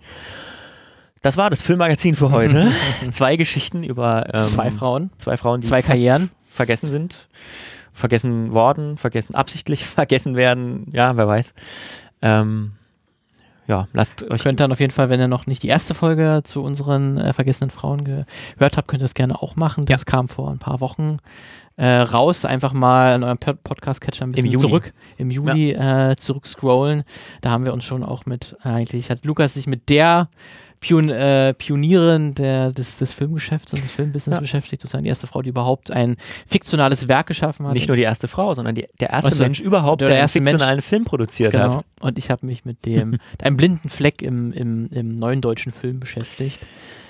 Das war das Filmmagazin für heute. zwei Geschichten über ähm, zwei Frauen. Zwei Frauen, die zwei Karrieren vergessen sind. Vergessen worden, vergessen absichtlich vergessen werden, ja, wer weiß. Ähm, ja, lasst euch. Könnt dann auf jeden Fall, wenn ihr noch nicht die erste Folge zu unseren äh, vergessenen Frauen gehört habt, könnt ihr das gerne auch machen. Das ja. kam vor ein paar Wochen äh, raus. Einfach mal in eurem Podcast-Catcher ein bisschen Im zurück, im Juli ja. äh, zurückscrollen. Da haben wir uns schon auch mit, eigentlich hat Lukas sich mit der Pion, äh, Pionierin der, des, des Filmgeschäfts und des Filmbusiness ja. beschäftigt, sozusagen die erste Frau, die überhaupt ein fiktionales Werk geschaffen hat. Nicht nur die erste Frau, sondern die, der erste also, Mensch überhaupt, der, der einen fiktionalen Mensch, Film produziert genau. hat. Und ich habe mich mit dem einem blinden Fleck im, im, im neuen deutschen Film beschäftigt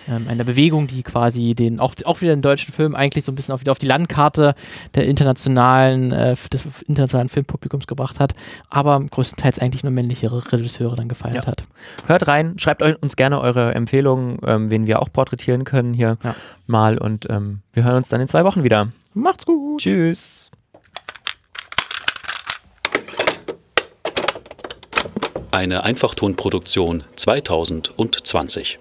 ähm, einer Bewegung, die quasi den, auch, auch wieder den deutschen Film eigentlich so ein bisschen auf, wieder auf die Landkarte der internationalen, äh, des internationalen Filmpublikums gebracht hat, aber größtenteils eigentlich nur männliche Regisseure dann gefeiert ja. hat. Hört rein, schreibt uns gerne eure Empfehlungen, ähm, wen wir auch porträtieren können hier ja. mal und ähm, wir hören uns dann in zwei Wochen wieder. Macht's gut. Tschüss. Eine Einfachtonproduktion 2020.